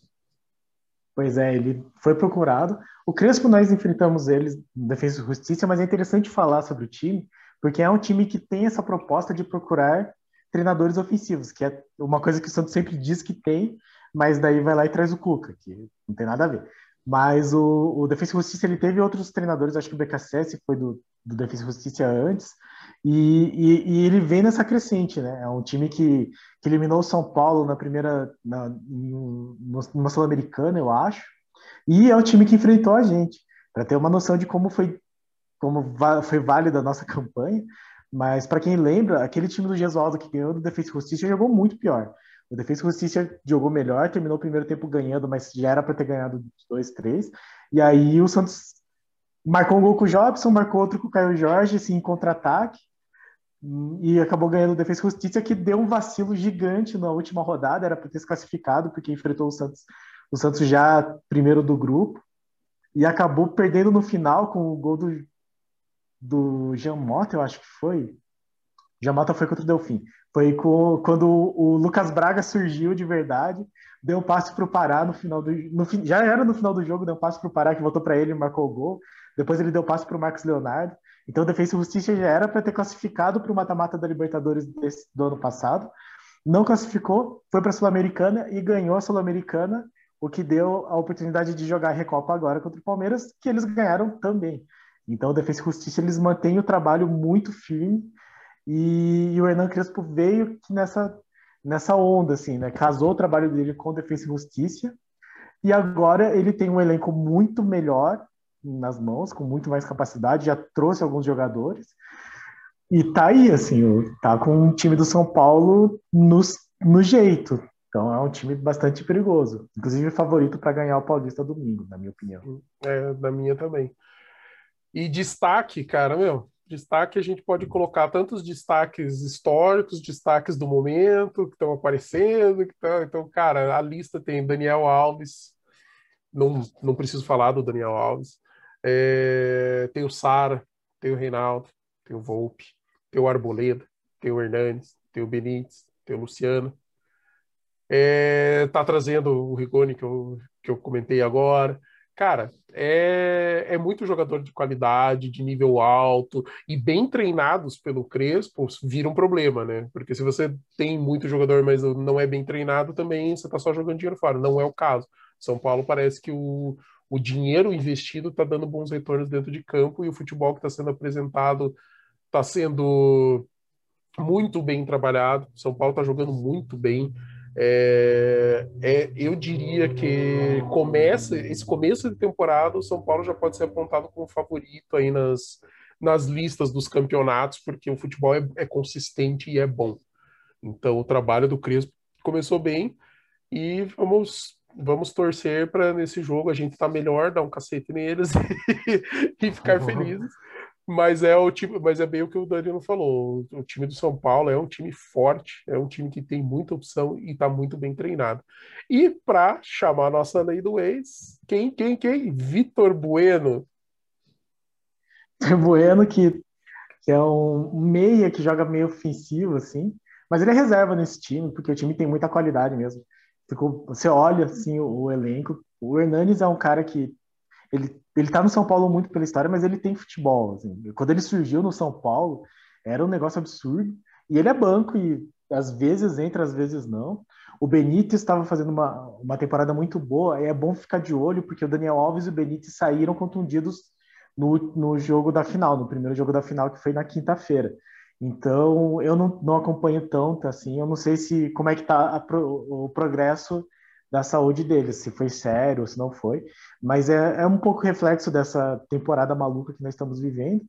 Pois é, ele foi procurado. O Crespo nós enfrentamos eles no Defesa e Justiça, mas é interessante falar sobre o time, porque é um time que tem essa proposta de procurar treinadores ofensivos, que é uma coisa que o Santos sempre diz que tem, mas daí vai lá e traz o Cuca, que não tem nada a ver. Mas o, o Defensa e Justiça ele teve outros treinadores, acho que o BKSS foi do, do Defensa e Justiça antes, e, e, e, ele vem nessa crescente, né? É um time que, que eliminou o São Paulo na primeira, na, numa Sul-Americana, eu acho, e é um time que enfrentou a gente, para ter uma noção de como foi como foi válida a nossa campanha, mas para quem lembra, aquele time do Gesualdo que ganhou do e Justiça jogou muito pior. O Defesa e Justiça jogou melhor, terminou o primeiro tempo ganhando, mas já era para ter ganhado dois, três. E aí o Santos marcou um gol com o Jobson, marcou outro com o Caio Jorge, assim, em contra-ataque, e acabou ganhando o Defesa e Justiça, que deu um vacilo gigante na última rodada, era para ter se classificado, porque enfrentou o Santos, o Santos já primeiro do grupo, e acabou perdendo no final com o gol do do Jean Mota, eu acho que foi. Jean Mota foi contra o Delfim. Foi com, quando o Lucas Braga surgiu de verdade, deu um passe para o Pará no final do. No, já era no final do jogo, deu um passe para o Pará que voltou para ele e marcou o gol. Depois ele deu passe para o Marcos Leonardo. Então, o Defesa e Justiça já era para ter classificado para o mata-mata da Libertadores desse, do ano passado. Não classificou, foi para a Sul-Americana e ganhou a Sul-Americana, o que deu a oportunidade de jogar Recopa agora contra o Palmeiras, que eles ganharam também. Então, Defesa e Justiça eles mantêm o trabalho muito firme e, e o Hernan Crespo veio nessa nessa onda assim, né? Casou o trabalho dele com Defesa e Justiça e agora ele tem um elenco muito melhor nas mãos, com muito mais capacidade, já trouxe alguns jogadores e tá aí assim, tá com o time do São Paulo no, no jeito. Então é um time bastante perigoso, inclusive favorito para ganhar o Paulista domingo, na minha opinião. É, da minha também. E destaque, cara, meu, destaque a gente pode colocar tantos destaques históricos, destaques do momento que estão aparecendo, que tão, então, cara, a lista tem Daniel Alves, não, não preciso falar do Daniel Alves, é, tem o Sara, tem o Reinaldo, tem o Volpe, tem o Arboleda, tem o Hernandes, tem o Benítez, tem o Luciano, é, tá trazendo o Rigoni que eu, que eu comentei agora, cara, é, é muito jogador de qualidade, de nível alto e bem treinados pelo Crespo, vira um problema, né? Porque se você tem muito jogador, mas não é bem treinado, também você tá só jogando dinheiro fora. Não é o caso. São Paulo parece que o, o dinheiro investido está dando bons retornos dentro de campo e o futebol que está sendo apresentado está sendo muito bem trabalhado. São Paulo está jogando muito bem. É, é, eu diria que começa esse começo de temporada, o São Paulo já pode ser apontado como favorito aí nas, nas listas dos campeonatos, porque o futebol é, é consistente e é bom. Então o trabalho do Crespo começou bem e vamos vamos torcer para nesse jogo a gente estar tá melhor, dar um cacete neles e ficar uhum. felizes. Mas é o time, mas é bem o que o Danilo falou. O time do São Paulo é um time forte, é um time que tem muita opção e está muito bem treinado. E para chamar a nossa lei do ex, quem, quem, quem? Vitor Bueno. Bueno que, que é um meia que joga meio ofensivo assim, mas ele é reserva nesse time porque o time tem muita qualidade mesmo. Você olha assim o, o elenco, o Hernanes é um cara que ele ele tá no São Paulo muito pela história, mas ele tem futebol. Assim. Quando ele surgiu no São Paulo, era um negócio absurdo. E ele é banco e às vezes entra, às vezes não. O Benítez estava fazendo uma, uma temporada muito boa. E é bom ficar de olho, porque o Daniel Alves e o Benítez saíram contundidos no, no jogo da final, no primeiro jogo da final, que foi na quinta-feira. Então, eu não, não acompanho tanto assim. Eu não sei se como é que está o progresso da saúde deles, se foi sério ou se não foi. Mas é, é um pouco reflexo dessa temporada maluca que nós estamos vivendo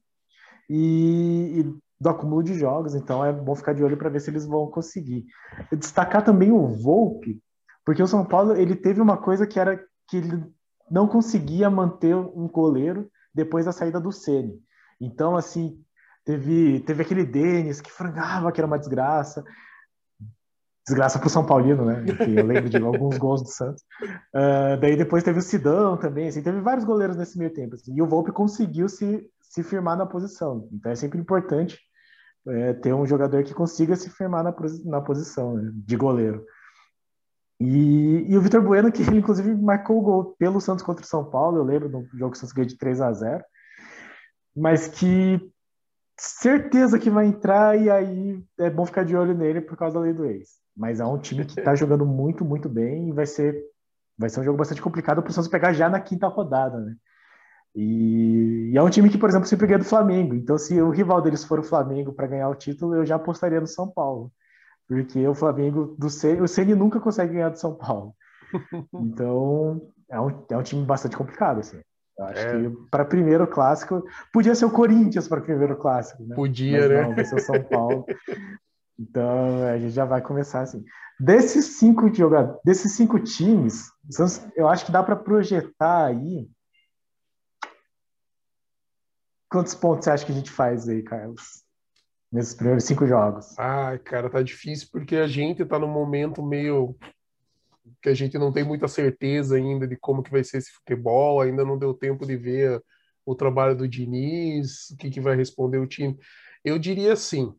e, e do acúmulo de jogos. Então é bom ficar de olho para ver se eles vão conseguir. Destacar também o Volpe, porque o São Paulo ele teve uma coisa que era que ele não conseguia manter um goleiro depois da saída do Ceni. Então assim teve teve aquele Denis que frangava que era uma desgraça desgraça para o São Paulino, né? Enfim, eu lembro de alguns gols do Santos. Uh, daí depois teve o Sidão também, assim, teve vários goleiros nesse meio tempo. Assim, e o Volpe conseguiu se, se firmar na posição. Então é sempre importante é, ter um jogador que consiga se firmar na, na posição né, de goleiro. E, e o Vitor Bueno, que ele inclusive marcou o gol pelo Santos contra o São Paulo, eu lembro no jogo que o Santos ganhou de 3 a 0 mas que certeza que vai entrar e aí é bom ficar de olho nele por causa da lei do ex. Mas é um time que está jogando muito, muito bem e vai ser, vai ser um jogo bastante complicado para o Santos pegar já na quinta rodada, né? E, e, é um time que, por exemplo, sempre ganha do Flamengo. Então, se o rival deles for o Flamengo para ganhar o título, eu já apostaria no São Paulo. Porque o Flamengo do Ceni, o Ceni nunca consegue ganhar do São Paulo. Então, é um, é um time bastante complicado, assim. Eu acho é. que para primeiro clássico, podia ser o Corinthians para primeiro clássico, né? Podia, Mas né? Não, vai ser o São Paulo. Então a gente já vai começar assim. Desses cinco jogadores, desses cinco times, eu acho que dá para projetar aí. Quantos pontos você acha que a gente faz aí, Carlos? Nesses primeiros cinco jogos? Ai, cara, tá difícil porque a gente tá num momento meio que a gente não tem muita certeza ainda de como que vai ser esse futebol, ainda não deu tempo de ver o trabalho do Diniz, o que, que vai responder o time. Eu diria assim,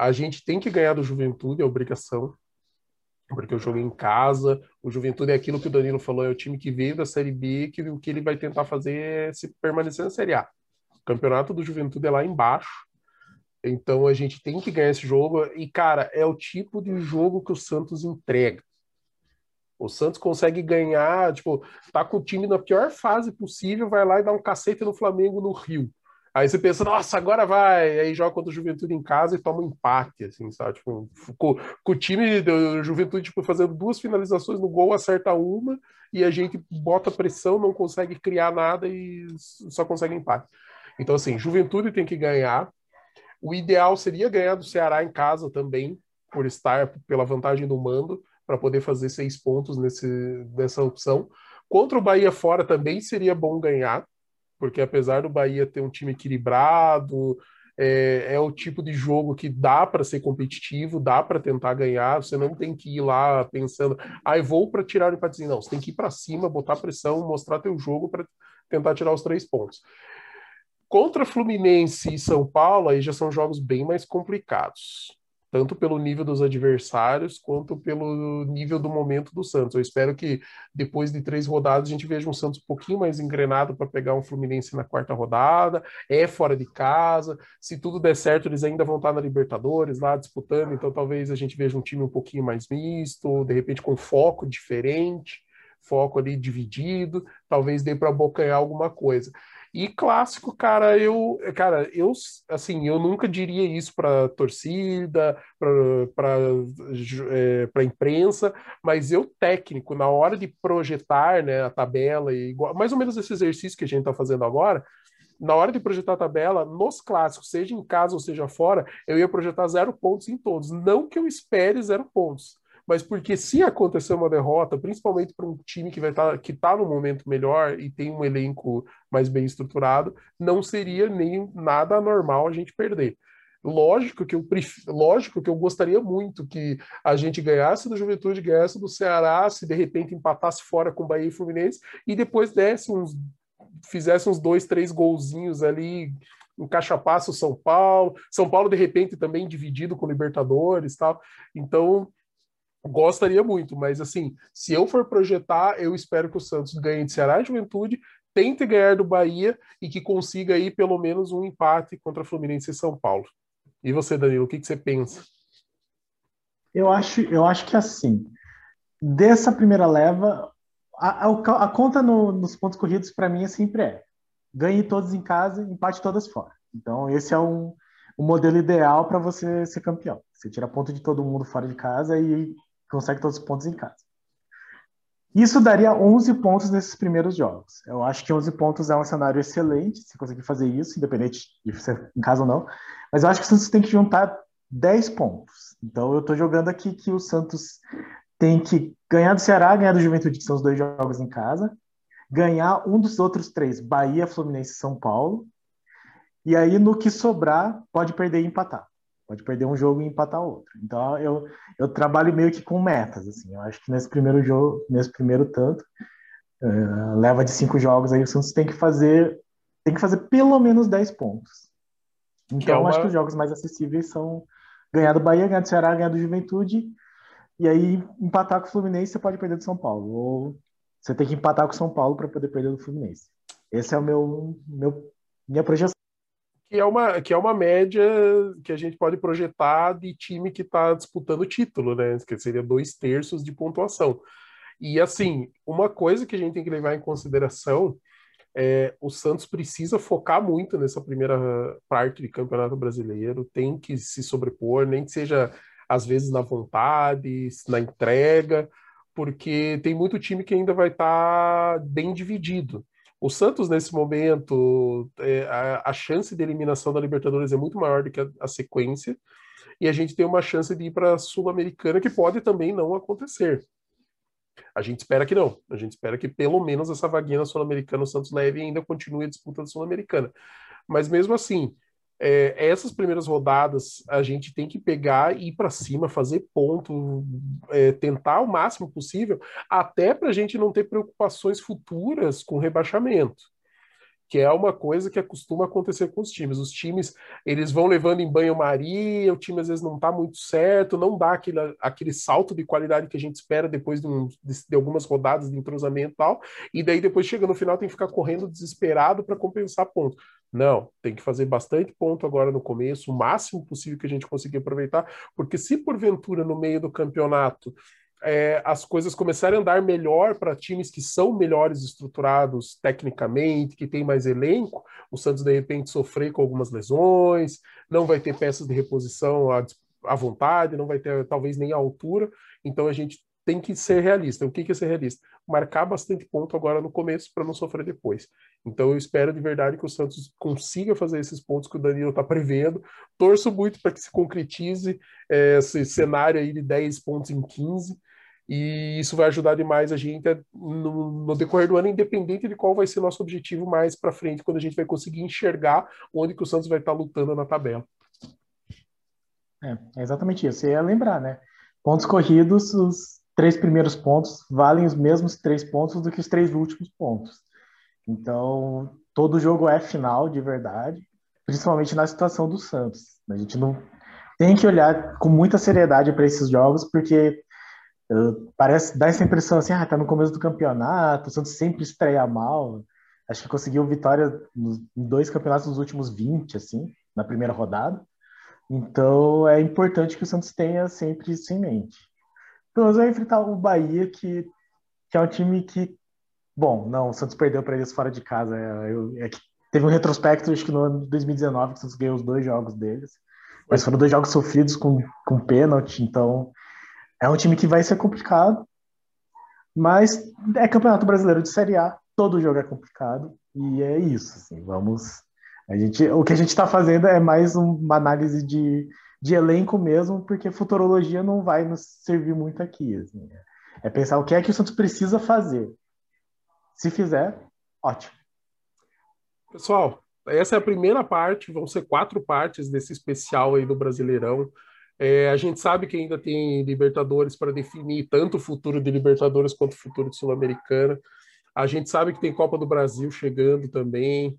a gente tem que ganhar do Juventude, é obrigação, porque o jogo é em casa, o Juventude é aquilo que o Danilo falou, é o time que veio da Série B, que o que ele vai tentar fazer é se permanecer na Série A. O campeonato do Juventude é lá embaixo, então a gente tem que ganhar esse jogo, e cara, é o tipo de jogo que o Santos entrega. O Santos consegue ganhar, tipo, tá com o time na pior fase possível, vai lá e dá um cacete no Flamengo no Rio. Aí você pensa, nossa, agora vai. Aí joga contra o Juventude em casa e toma um empate, assim, sabe? Tipo, com, com o time do Juventude tipo, fazendo duas finalizações no gol, acerta uma, e a gente bota pressão, não consegue criar nada e só consegue empate. Então, assim, Juventude tem que ganhar. O ideal seria ganhar do Ceará em casa também, por estar pela vantagem do mando, para poder fazer seis pontos nesse, nessa opção. Contra o Bahia fora também seria bom ganhar, porque apesar do Bahia ter um time equilibrado, é, é o tipo de jogo que dá para ser competitivo, dá para tentar ganhar. Você não tem que ir lá pensando, ah, vou para tirar o empatezinho. Não, você tem que ir para cima, botar pressão, mostrar teu jogo para tentar tirar os três pontos. Contra Fluminense e São Paulo, aí já são jogos bem mais complicados. Tanto pelo nível dos adversários quanto pelo nível do momento do Santos. Eu espero que depois de três rodadas a gente veja um Santos um pouquinho mais engrenado para pegar um Fluminense na quarta rodada, é fora de casa, se tudo der certo eles ainda vão estar na Libertadores lá disputando, então talvez a gente veja um time um pouquinho mais misto, de repente com foco diferente, foco ali dividido, talvez dê para abocanhar alguma coisa. E clássico, cara, eu, cara, eu, assim, eu nunca diria isso para torcida, para é, para imprensa, mas eu técnico na hora de projetar, né, a tabela e mais ou menos esse exercício que a gente está fazendo agora, na hora de projetar a tabela, nos clássicos, seja em casa ou seja fora, eu ia projetar zero pontos em todos. Não que eu espere zero pontos, mas porque se acontecer uma derrota, principalmente para um time que vai estar tá, que está no momento melhor e tem um elenco mais bem estruturado, não seria nem nada anormal a gente perder. Lógico que eu pref... lógico que eu gostaria muito que a gente ganhasse do Juventude, ganhasse do Ceará, se de repente empatasse fora com Bahia e Fluminense e depois desse uns fizesse uns dois, três golzinhos ali encaixapasse o São Paulo, São Paulo de repente também dividido com Libertadores, tal. Então, Gostaria muito, mas assim, se eu for projetar, eu espero que o Santos ganhe de Ceará e Juventude, tente ganhar do Bahia e que consiga aí pelo menos um empate contra Fluminense e São Paulo. E você, Danilo, o que, que você pensa? Eu acho, eu acho que assim, dessa primeira leva, a, a, a conta no, nos pontos corridos para mim é sempre é ganhe todos em casa, empate todas fora. Então esse é um, um modelo ideal para você ser campeão. Você tira ponto de todo mundo fora de casa e consegue todos os pontos em casa. Isso daria 11 pontos nesses primeiros jogos. Eu acho que 11 pontos é um cenário excelente, se conseguir fazer isso, independente de ser em casa ou não. Mas eu acho que o Santos tem que juntar 10 pontos. Então eu estou jogando aqui que o Santos tem que ganhar do Ceará, ganhar do Juventude, que são os dois jogos em casa, ganhar um dos outros três, Bahia, Fluminense e São Paulo. E aí, no que sobrar, pode perder e empatar. Pode perder um jogo e empatar outro. Então eu, eu trabalho meio que com metas. Assim. Eu acho que nesse primeiro jogo, nesse primeiro tanto, uh, leva de cinco jogos aí o Santos tem que fazer tem que fazer pelo menos 10 pontos. Então é uma... acho que os jogos mais acessíveis são ganhar do Bahia, ganhar do Ceará, ganhar do Juventude e aí empatar com o Fluminense você pode perder do São Paulo. Ou você tem que empatar com o São Paulo para poder perder do Fluminense. Esse é o meu, meu minha projeção que é uma, que é uma média que a gente pode projetar de time que está disputando o título, né? Que seria dois terços de pontuação. E assim, uma coisa que a gente tem que levar em consideração é o Santos precisa focar muito nessa primeira parte de Campeonato Brasileiro, tem que se sobrepor, nem que seja às vezes na vontade, na entrega, porque tem muito time que ainda vai estar tá bem dividido. O Santos, nesse momento, é, a, a, chance de eliminação da Libertadores é muito maior do que a, a sequência, e a gente tem uma chance de ir para a Sul-Americana, que pode também não acontecer. A gente espera que não. A gente espera que pelo menos essa vaguinha na Sul-Americana o Santos leve ainda continue a disputa da Sul-Americana. Mas mesmo assim, é, essas primeiras rodadas a gente tem que pegar e ir para cima, fazer ponto, é, tentar o máximo possível, até para a gente não ter preocupações futuras com rebaixamento que é uma coisa que costuma acontecer com os times. Os times, eles vão levando em banho-maria, o time às vezes não está muito certo, não dá aquele, aquele salto de qualidade que a gente espera depois de, um, de, de, algumas rodadas de entrosamento e tal, e daí depois chega no final tem que ficar correndo desesperado para compensar ponto. Não, tem que fazer bastante ponto agora no começo, o máximo possível que a gente conseguir aproveitar, porque se porventura no meio do campeonato é, as coisas começarem a andar melhor para times que são melhores estruturados tecnicamente, que tem mais elenco, o Santos de repente sofrer com algumas lesões, não vai ter peças de reposição à, à vontade, não vai ter talvez nem a altura, então a gente tem que ser realista. O que é ser realista? Marcar bastante ponto agora no começo para não sofrer depois. Então eu espero de verdade que o Santos consiga fazer esses pontos que o Danilo está prevendo. Torço muito para que se concretize é, esse cenário aí de 10 pontos em 15 e isso vai ajudar demais a gente no, no, decorrer do ano, independente de qual vai ser nosso objetivo mais para frente, quando a gente vai conseguir enxergar onde que o Santos vai estar tá lutando na tabela. É, é exatamente isso. Você ia lembrar, né? Pontos corridos, os três primeiros pontos valem os mesmos três pontos do que os três últimos pontos. Então, todo jogo é final de verdade, principalmente na situação do Santos. A gente não tem que olhar com muita seriedade para esses jogos, porque uh, parece dá essa impressão assim, ah, tá no começo do campeonato, o Santos sempre estreia mal. Acho que conseguiu vitória nos, em dois campeonatos nos últimos 20, assim, na primeira rodada. Então é importante que o Santos tenha sempre isso em mente. Então nós vamos enfrentar o Bahia, que, que é um time que, bom, não, o Santos perdeu para eles fora de casa. É, eu, é que teve um retrospecto, acho que no ano de 2019, que o Santos ganhou os dois jogos deles. Mas foram dois jogos sofridos com, com pênalti, então é um time que vai ser complicado. Mas é campeonato brasileiro de Série A, todo jogo é complicado, e é isso. Assim, vamos. A gente, o que a gente está fazendo é mais uma análise de, de elenco mesmo, porque futurologia não vai nos servir muito aqui. Assim. É pensar o que é que o Santos precisa fazer. Se fizer, ótimo. Pessoal, essa é a primeira parte, vão ser quatro partes desse especial aí do Brasileirão. É, a gente sabe que ainda tem Libertadores para definir tanto o futuro de Libertadores quanto o futuro de Sul-Americana. A gente sabe que tem Copa do Brasil chegando também.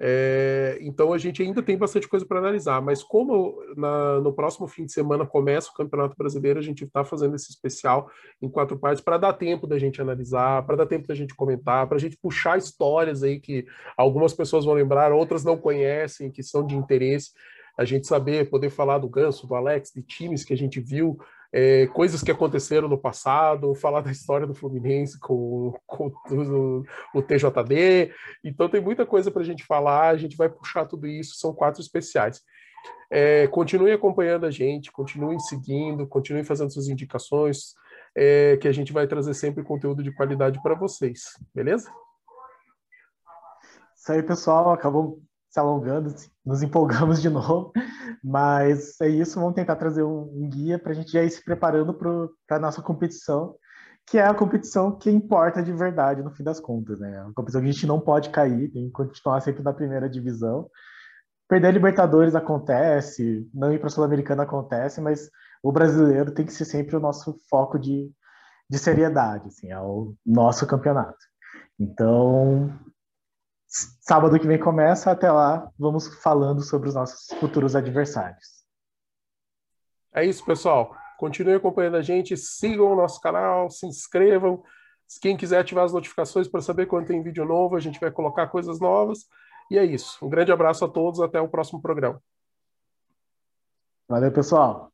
É, então a gente ainda tem bastante coisa para analisar, mas como na, no próximo fim de semana começa o Campeonato Brasileiro, a gente está fazendo esse especial em quatro partes para dar tempo da gente analisar, para dar tempo da gente comentar, para a gente puxar histórias aí que algumas pessoas vão lembrar, outras não conhecem, que são de interesse. A gente saber, poder falar do Ganso, do Alex, de times que a gente viu é, coisas que aconteceram no passado, falar da história do Fluminense com, com o, o, TJD. Então tem muita coisa para a gente falar, a gente vai puxar tudo isso, são quatro especiais. É, continue acompanhando a gente, continue seguindo, continue fazendo suas indicações, é, que a gente vai trazer sempre conteúdo de qualidade para vocês, beleza? Isso aí, pessoal. Acabou se alongando, nos empolgamos de novo, mas é isso. Vamos tentar trazer um, um guia para a gente já ir se preparando para a nossa competição, que é a competição que importa de verdade no fim das contas, né? É uma competição que a gente não pode cair, tem que continuar sempre na primeira divisão. Perder a Libertadores acontece, não ir para a Sul-Americana acontece, mas o brasileiro tem que ser sempre o nosso foco de, de seriedade, assim, é o nosso campeonato. Então, Sábado que vem começa, até lá vamos falando sobre os nossos futuros adversários. É isso, pessoal. Continue acompanhando a gente, sigam o nosso canal, se inscrevam. Quem quiser ativar as notificações para saber quando tem vídeo novo, a gente vai colocar coisas novas. E é isso. Um grande abraço a todos, até o próximo programa. Valeu, pessoal.